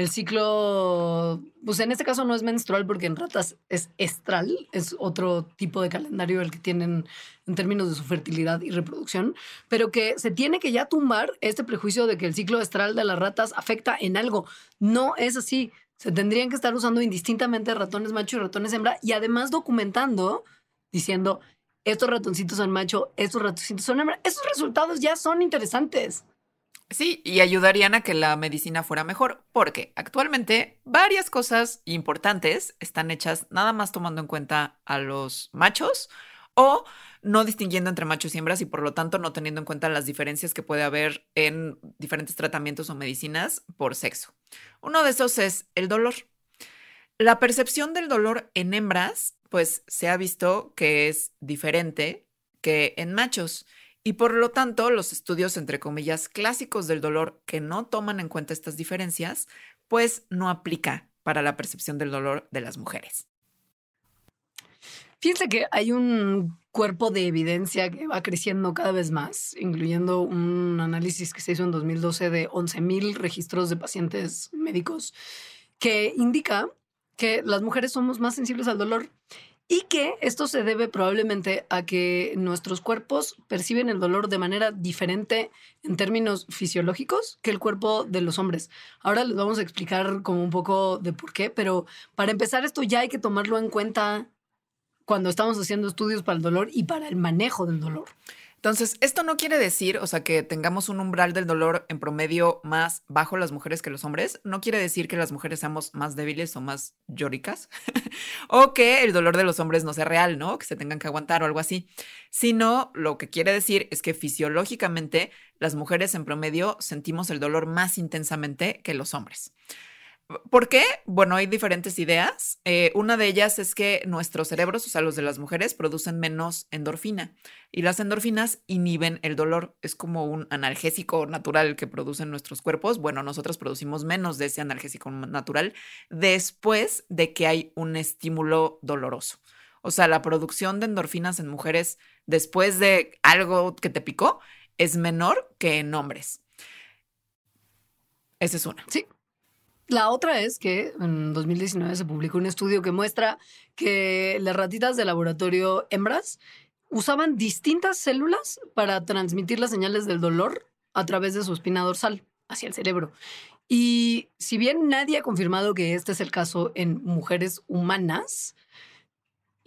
el ciclo, pues en este caso no es menstrual porque en ratas es estral, es otro tipo de calendario el que tienen en términos de su fertilidad y reproducción, pero que se tiene que ya tumbar este prejuicio de que el ciclo estral de las ratas afecta en algo. No es así. Se tendrían que estar usando indistintamente ratones macho y ratones hembra y además documentando, diciendo, estos ratoncitos son macho, estos ratoncitos son hembra. Esos resultados ya son interesantes. Sí, y ayudarían a que la medicina fuera mejor, porque actualmente varias cosas importantes están hechas nada más tomando en cuenta a los machos o no distinguiendo entre machos y hembras y por lo tanto no teniendo en cuenta las diferencias que puede haber en diferentes tratamientos o medicinas por sexo. Uno de esos es el dolor. La percepción del dolor en hembras, pues se ha visto que es diferente que en machos. Y por lo tanto, los estudios, entre comillas, clásicos del dolor que no toman en cuenta estas diferencias, pues no aplica para la percepción del dolor de las mujeres. Fíjense que hay un cuerpo de evidencia que va creciendo cada vez más, incluyendo un análisis que se hizo en 2012 de 11.000 registros de pacientes médicos, que indica que las mujeres somos más sensibles al dolor y que esto se debe probablemente a que nuestros cuerpos perciben el dolor de manera diferente en términos fisiológicos que el cuerpo de los hombres. Ahora les vamos a explicar como un poco de por qué, pero para empezar esto ya hay que tomarlo en cuenta cuando estamos haciendo estudios para el dolor y para el manejo del dolor. Entonces, esto no quiere decir, o sea, que tengamos un umbral del dolor en promedio más bajo las mujeres que los hombres. No quiere decir que las mujeres seamos más débiles o más llóricas <laughs> o que el dolor de los hombres no sea real, ¿no? Que se tengan que aguantar o algo así. Sino lo que quiere decir es que fisiológicamente las mujeres en promedio sentimos el dolor más intensamente que los hombres. ¿Por qué? Bueno, hay diferentes ideas. Eh, una de ellas es que nuestros cerebros, o sea, los de las mujeres, producen menos endorfina y las endorfinas inhiben el dolor. Es como un analgésico natural que producen nuestros cuerpos. Bueno, nosotros producimos menos de ese analgésico natural después de que hay un estímulo doloroso. O sea, la producción de endorfinas en mujeres después de algo que te picó es menor que en hombres. Esa es una. Sí. La otra es que en 2019 se publicó un estudio que muestra que las ratitas de laboratorio hembras usaban distintas células para transmitir las señales del dolor a través de su espina dorsal hacia el cerebro. Y si bien nadie ha confirmado que este es el caso en mujeres humanas,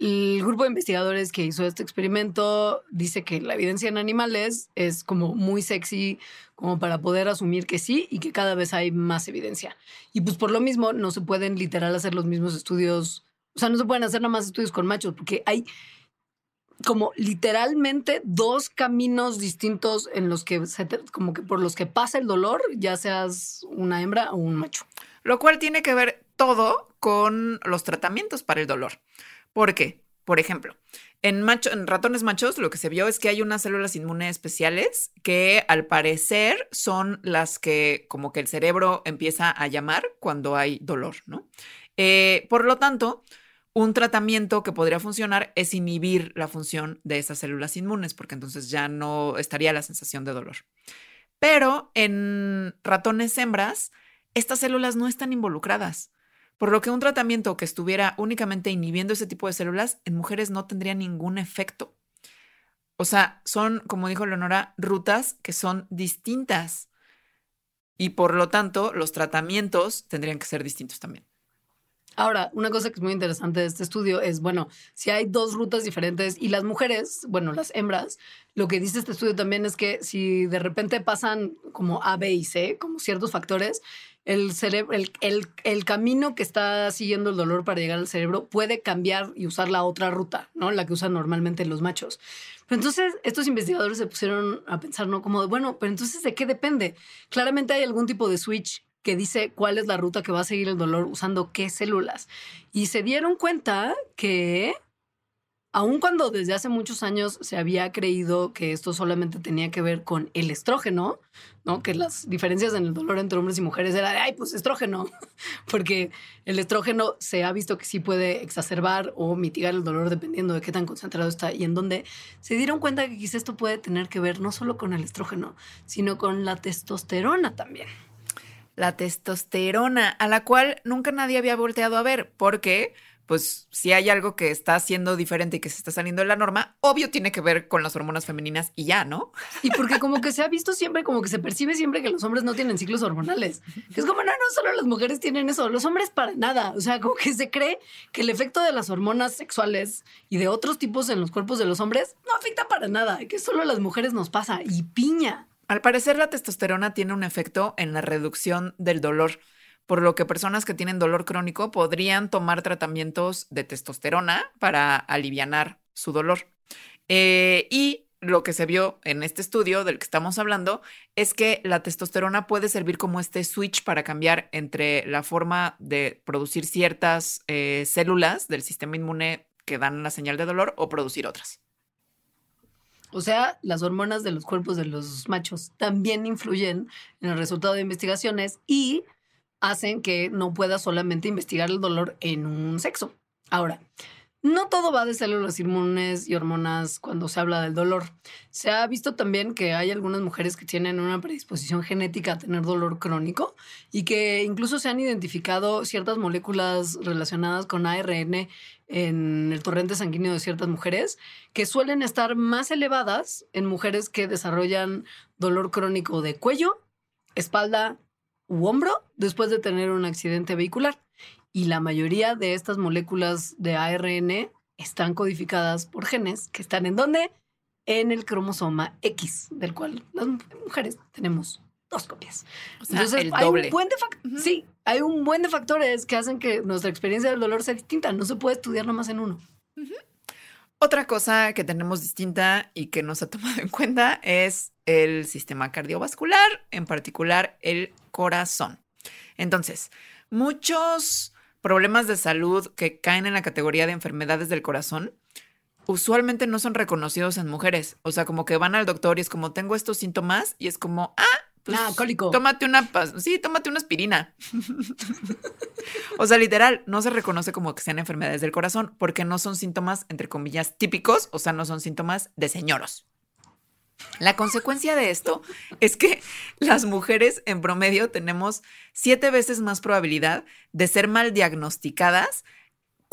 el grupo de investigadores que hizo este experimento dice que la evidencia en animales es como muy sexy como para poder asumir que sí y que cada vez hay más evidencia. Y pues por lo mismo no se pueden literal hacer los mismos estudios, o sea, no se pueden hacer nada más estudios con machos porque hay como literalmente dos caminos distintos en los que como que por los que pasa el dolor, ya seas una hembra o un macho. Lo cual tiene que ver todo con los tratamientos para el dolor. ¿Por qué? Por ejemplo, en, ratones machos lo que se vio es que hay unas células inmunes especiales que al parecer son las que como que el cerebro empieza a llamar cuando hay dolor, ¿no? Eh, por lo tanto, un tratamiento que podría funcionar es inhibir la función de esas células inmunes, porque entonces ya no estaría la sensación de dolor. Pero en ratones hembras, estas células no están involucradas. Por lo que un tratamiento que estuviera únicamente inhibiendo ese tipo de células en mujeres no tendría ningún efecto. O sea, son, como dijo Leonora, rutas que son distintas. Y por lo tanto, los tratamientos tendrían que ser distintos también. Ahora, una cosa que es muy interesante de este estudio es, bueno, si hay dos rutas diferentes y las mujeres, bueno, las hembras, lo que dice este estudio también es que si de repente pasan como A, B y C, como ciertos factores, el cerebro, el, camino que está siguiendo el dolor para llegar al cerebro puede cambiar y usar la otra ruta, ¿no? La que usan normalmente los machos. Pero entonces estos investigadores se pusieron a pensar, ¿no? Como, bueno, pero entonces ¿de qué depende? Claramente hay algún tipo de switch que dice cuál es la ruta que va a seguir el dolor usando qué células. Y se dieron cuenta que, aun cuando desde hace muchos años se había creído que esto solamente tenía que ver con el estrógeno, ¿no? Que las diferencias en el dolor entre hombres y mujeres era de, ay, pues estrógeno, <laughs> porque el estrógeno se ha visto que sí puede exacerbar o mitigar el dolor dependiendo de qué tan concentrado está y en dónde, se dieron cuenta que quizás esto puede tener que ver no solo con el estrógeno, sino con la testosterona también la testosterona, a la cual nunca nadie había volteado a ver, porque pues si hay algo que está siendo diferente y que se está saliendo de la norma, obvio tiene que ver con las hormonas femeninas y ya, ¿no? Y porque como que se ha visto siempre, como que se percibe siempre que los hombres no tienen ciclos hormonales. Es como, no, no, solo las mujeres tienen eso, los hombres para nada. O sea, como que se cree que el efecto de las hormonas sexuales y de otros tipos en los cuerpos de los hombres no afecta para nada, que solo a las mujeres nos pasa y piña. Al parecer, la testosterona tiene un efecto en la reducción del dolor, por lo que personas que tienen dolor crónico podrían tomar tratamientos de testosterona para aliviar su dolor. Eh, y lo que se vio en este estudio del que estamos hablando es que la testosterona puede servir como este switch para cambiar entre la forma de producir ciertas eh, células del sistema inmune que dan la señal de dolor o producir otras. O sea, las hormonas de los cuerpos de los machos también influyen en el resultado de investigaciones y hacen que no pueda solamente investigar el dolor en un sexo. Ahora, no todo va de células inmunes y hormonas cuando se habla del dolor. Se ha visto también que hay algunas mujeres que tienen una predisposición genética a tener dolor crónico y que incluso se han identificado ciertas moléculas relacionadas con ARN en el torrente sanguíneo de ciertas mujeres que suelen estar más elevadas en mujeres que desarrollan dolor crónico de cuello, espalda u hombro después de tener un accidente vehicular y la mayoría de estas moléculas de ARN están codificadas por genes que están en dónde? En el cromosoma X, del cual las mujeres tenemos dos copias. Entonces, hay un buen de sí, hay un buen de factores que hacen que nuestra experiencia del dolor sea distinta. No se puede estudiar nomás en uno. Otra cosa que tenemos distinta y que no se ha <laughs> tomado en cuenta es el sistema cardiovascular, en particular el corazón. Entonces, muchos problemas de salud que caen en la categoría de enfermedades del corazón usualmente no son reconocidos en mujeres. O sea, como que van al doctor y es como, tengo estos síntomas y es como, ah, pues, ah, cólico. Tómate una, sí, tómate una aspirina. <laughs> o sea, literal, no se reconoce como que sean enfermedades del corazón porque no son síntomas, entre comillas, típicos, o sea, no son síntomas de señoros. La consecuencia de esto es que las mujeres en promedio tenemos siete veces más probabilidad de ser mal diagnosticadas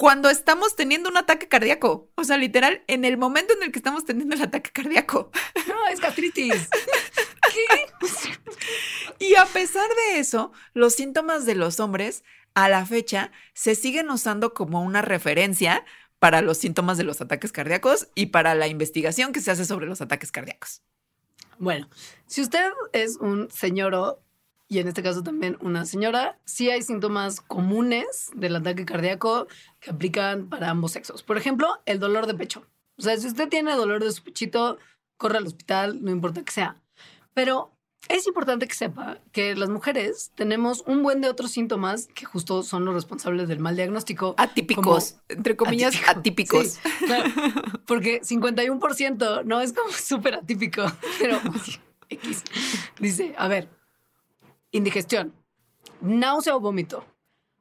cuando estamos teniendo un ataque cardíaco. O sea, literal, en el momento en el que estamos teniendo el ataque cardíaco. No, es gastritis. <laughs> ¿Qué? Y a pesar de eso, los síntomas de los hombres a la fecha se siguen usando como una referencia para los síntomas de los ataques cardíacos y para la investigación que se hace sobre los ataques cardíacos. Bueno, si usted es un señor y en este caso también una señora, sí hay síntomas comunes del ataque cardíaco que aplican para ambos sexos. Por ejemplo, el dolor de pecho. O sea, si usted tiene dolor de su pechito, corre al hospital, no importa que sea. Pero es importante que sepa que las mujeres tenemos un buen de otros síntomas que justo son los responsables del mal diagnóstico. Atípicos, entre comillas, atípicos. porque 51% no es como <laughs> súper atípico, pero <laughs> X. Dice, a ver, indigestión, náusea o vómito,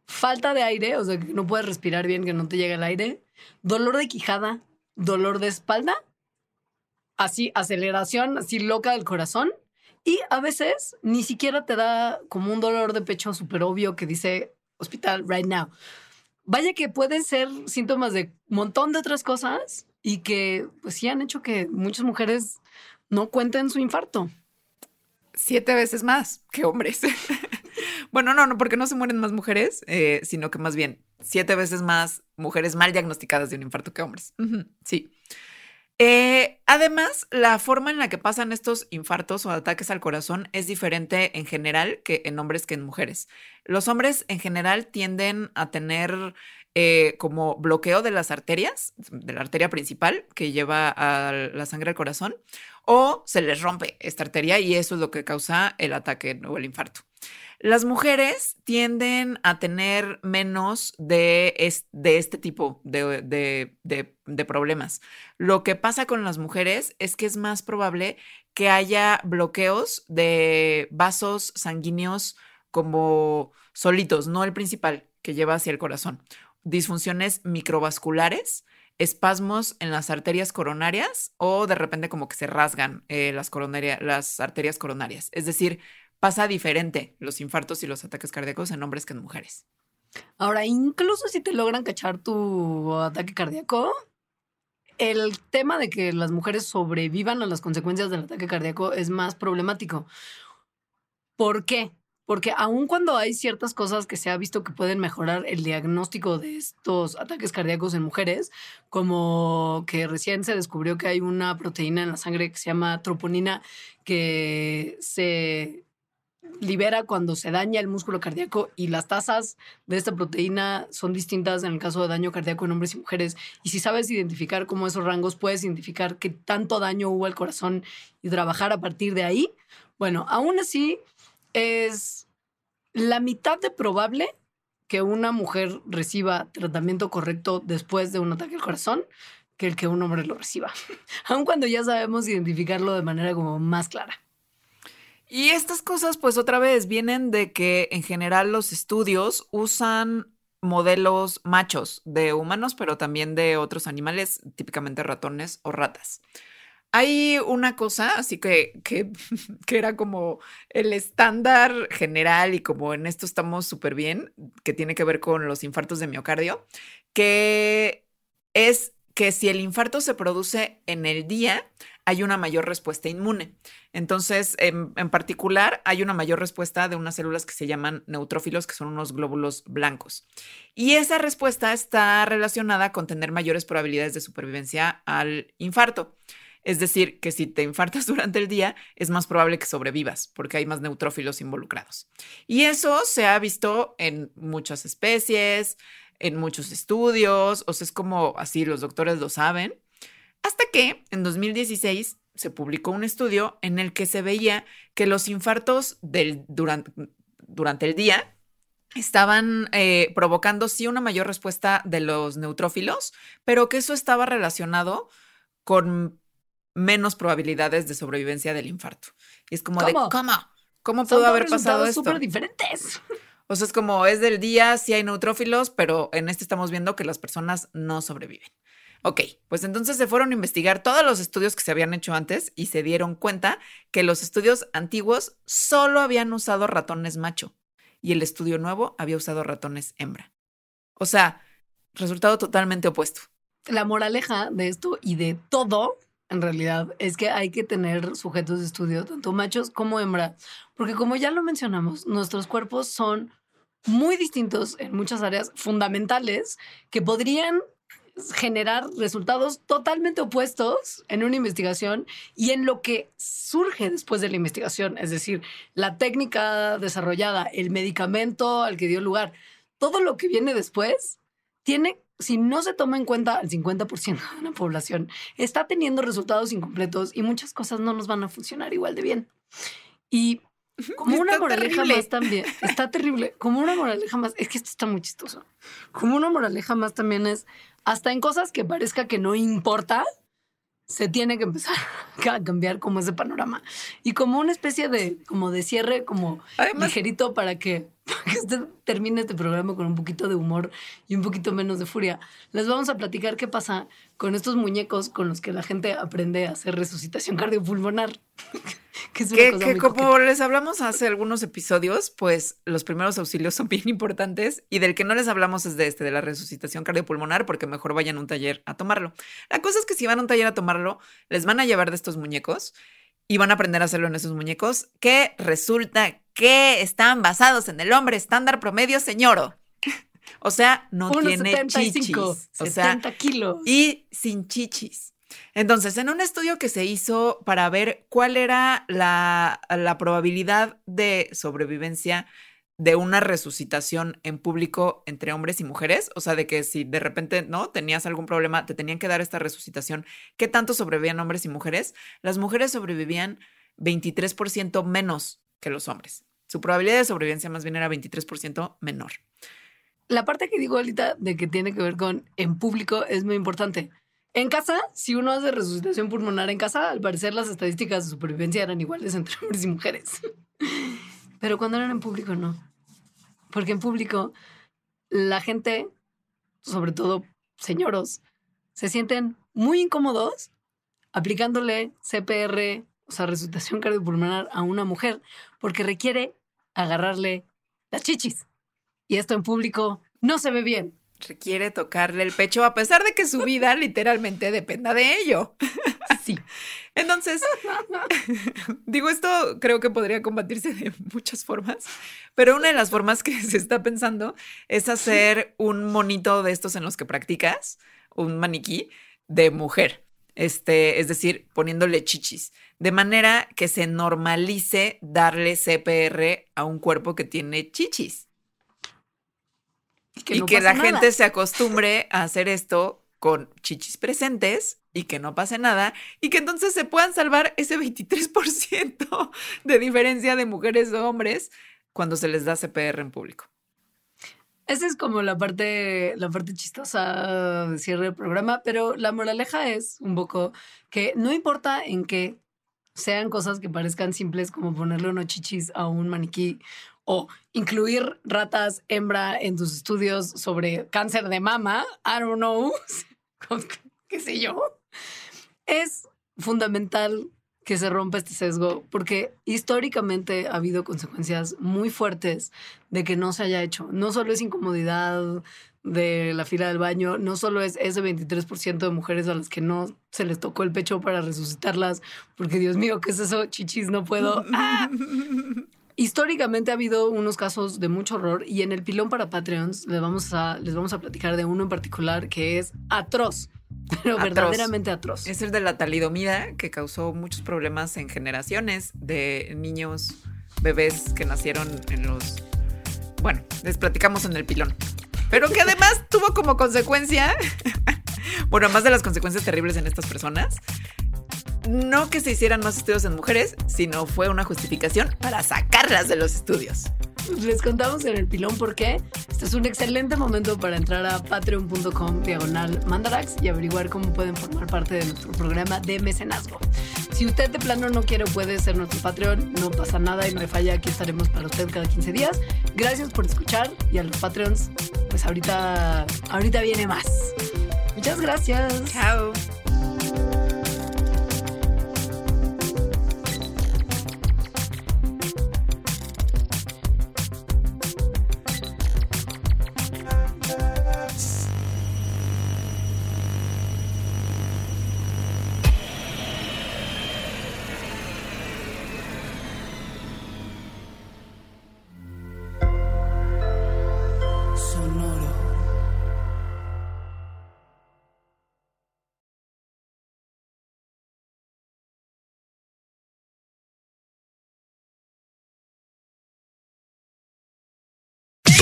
falta de aire, o sea, que no puedes respirar bien, que no te llega el aire, dolor de quijada, dolor de espalda, así aceleración, así loca del corazón Y a veces ni siquiera te da como un dolor de pecho súper obvio que dice hospital right now. Vaya que pueden ser síntomas de un montón de otras cosas y que pues sí han hecho que muchas mujeres no cuenten su infarto. Siete veces más que hombres. <laughs> bueno, no, no, porque no se mueren más mujeres, eh, sino que más bien siete veces más mujeres mal diagnosticadas de un infarto que hombres. sí. Eh, además, la forma en la que pasan estos infartos o ataques al corazón es diferente en general que en hombres que en mujeres. Los hombres en general tienden a tener eh, como bloqueo de las arterias, de la arteria principal que lleva a la sangre al corazón, o se les rompe esta arteria y eso es lo que causa el ataque o el infarto. Las mujeres tienden a tener menos de, este tipo de, problemas. Lo que pasa con las mujeres es que es más probable que haya bloqueos de vasos sanguíneos como solitos, no el principal que lleva hacia el corazón. Disfunciones microvasculares, espasmos en las arterias coronarias o de repente como que se rasgan eh, las, las arterias coronarias. Es decir, pasa diferente los infartos y los ataques cardíacos en hombres que en mujeres. Ahora, incluso si te logran cachar tu ataque cardíaco, el tema de que las mujeres sobrevivan a las consecuencias del ataque cardíaco es más problemático. ¿Por qué? Porque aun cuando hay ciertas cosas que se ha visto que pueden mejorar el diagnóstico de estos ataques cardíacos en mujeres, como que recién se descubrió que hay una proteína en la sangre que se llama troponina que se libera cuando se daña el músculo cardíaco y las tasas de esta proteína son distintas en el caso de daño cardíaco en hombres y mujeres. Y si sabes identificar cómo esos rangos, puedes identificar qué tanto daño hubo al corazón y trabajar a partir de ahí. Bueno, aún así es la mitad de probable que una mujer reciba tratamiento correcto después de un ataque al corazón que el que un hombre lo reciba, <laughs> aun cuando ya sabemos identificarlo de manera como más clara. Y estas cosas, pues otra vez, vienen de que en general los estudios usan modelos machos de humanos, pero también de otros animales, típicamente ratones o ratas. Hay una cosa, así que, que, <laughs> que era como el estándar general y como en esto estamos súper bien, que tiene que ver con los infartos de miocardio, que es que si el infarto se produce en el día, hay una mayor respuesta inmune. Entonces, en, particular, hay una mayor respuesta de unas células que se llaman neutrófilos, que son unos glóbulos blancos. Y esa respuesta está relacionada con tener mayores probabilidades de supervivencia al infarto. Es decir, que si te infartas <laughs> durante el día, es más probable que sobrevivas porque hay más neutrófilos involucrados. Y eso se ha visto en muchas especies, en muchos estudios, o sea, es como así, los doctores lo saben. Hasta que en 2016 se publicó un estudio en el que se veía que los infartos del, durante, durante el día estaban eh, provocando sí una mayor respuesta de los neutrófilos, pero que eso estaba relacionado con menos probabilidades de sobrevivencia del infarto. Y es como de, ¿cómo? ¿Cómo pudo haber pasado esto? súper diferentes. O sea, es como es del día, sí hay neutrófilos, pero en este estamos viendo que las personas no sobreviven. Ok, pues entonces se fueron a investigar todos los estudios que se habían hecho antes y se dieron cuenta que los estudios antiguos solo habían usado ratones macho y el estudio nuevo había usado ratones hembra. O sea, resultado totalmente opuesto. La moraleja de esto y de todo, en realidad, es que hay que tener sujetos de estudio, tanto machos como hembra, porque como ya lo mencionamos, nuestros cuerpos son muy distintos en muchas áreas fundamentales que podrían generar resultados totalmente opuestos en una investigación y en lo que surge después de la investigación, es decir, la técnica desarrollada, el medicamento al que dio lugar, todo lo que viene después tiene, si no se toma en cuenta el 50% de la población, está teniendo resultados incompletos y muchas cosas no nos van a funcionar igual de bien. Y como una moraleja más también, está terrible, como una moraleja más, es que esto está muy chistoso, como una moraleja más también es hasta en cosas que parezca que no importa, se tiene que empezar <laughs> a cambiar como ese panorama. Y como una especie de, como de cierre, como ligerito para que, <laughs> usted termine este programa con un poquito de humor y un poquito menos de furia. Les vamos a platicar qué pasa con estos muñecos con los que la gente aprende a hacer resucitación cardiopulmonar. <laughs> que es una Que, cosa que muy como coqueta. les hablamos hace algunos episodios, pues los primeros auxilios son bien importantes y del que no les hablamos es de este, de la resucitación cardiopulmonar, porque mejor vayan a un taller a tomarlo. La cosa es que si van a un taller a tomarlo, les van a llevar de estos muñecos y van a aprender a hacerlo en esos muñecos que resulta que están basados en el hombre estándar promedio señoro. O sea, no tiene 75, chichis. O sea, 70 kilos. y sin chichis. Entonces, en un estudio que se hizo para ver cuál era la, la probabilidad de sobrevivencia de una resucitación en público entre hombres y mujeres, o sea, de que si de repente, ¿no? Tenías algún problema, te tenían que dar esta resucitación, ¿qué tanto sobrevivían hombres y mujeres? Las mujeres sobrevivían 23% menos que los hombres. Su probabilidad de sobrevivencia más bien era 23% menor. La parte que digo ahorita de que tiene que ver con en público es muy importante. En casa, si uno hace resucitación pulmonar en casa, al parecer las estadísticas de supervivencia eran iguales entre hombres y mujeres. <laughs> Pero cuando eran en público, no. Porque en público, la gente, sobre todo señoros, se sienten muy incómodos aplicándole CPR, o sea, resucitación cardiopulmonar a una mujer, porque requiere agarrarle las chichis. Y esto en público no se ve bien. Requiere tocarle el pecho a pesar de que su vida <laughs> literalmente dependa de ello. <laughs> Sí. Entonces, <laughs> <laughs> digo, esto creo que podría combatirse de muchas formas, pero una de las formas que <laughs> se está pensando es hacer un monito de estos en los que practicas, un maniquí de mujer. Este, es decir, poniéndole chichis, de manera que se normalice darle CPR a un cuerpo que tiene chichis y no que la nada. gente se acostumbre a hacer esto con chichis presentes y que no pase nada y que entonces se puedan salvar ese 23% <laughs> de diferencia de mujeres o hombres cuando se les da CPR en público. Esa es como la parte, la parte chistosa de cierre del programa, pero la moraleja es un poco que no importa en qué sean cosas que parezcan simples como ponerle unos chichis a un maniquí o incluir ratas hembra en tus estudios sobre cáncer de mama, I don't know, <laughs> <laughs> qué sé yo, es fundamental que se rompa este sesgo, porque históricamente ha habido consecuencias muy fuertes de que no se haya hecho. No solo es incomodidad de la fila del baño, no solo es ese 23% de mujeres a las que no se les tocó el pecho para resucitarlas, porque Dios mío, ¿qué es eso? Chichis, no puedo. <laughs> ¡Ah! Históricamente ha habido unos casos de mucho horror y en el pilón para Patreons les vamos a, les vamos a platicar de uno en particular que es atroz, <laughs> pero Atroz. verdaderamente atroz. Es el de la talidomida que causó muchos problemas en generaciones de niños, bebés que nacieron en los... Bueno, les platicamos en el pilón. Pero que además tuvo como consecuencia, <laughs> bueno, además de las consecuencias terribles en estas personas, no que se hicieran más estudios en mujeres, sino fue una justificación para sacarlas de los estudios. Les contamos en el pilón por qué. Este es un excelente momento para entrar a patreon.com diagonal mandarax y averiguar cómo pueden formar parte de nuestro programa de mecenazgo. Si usted de plano no quiere o puede ser nuestro Patreon, no pasa nada y no hay falla, aquí estaremos para usted cada 15 días. Gracias por escuchar y a los Patreons, pues ahorita, ahorita viene más. Muchas gracias. Chao.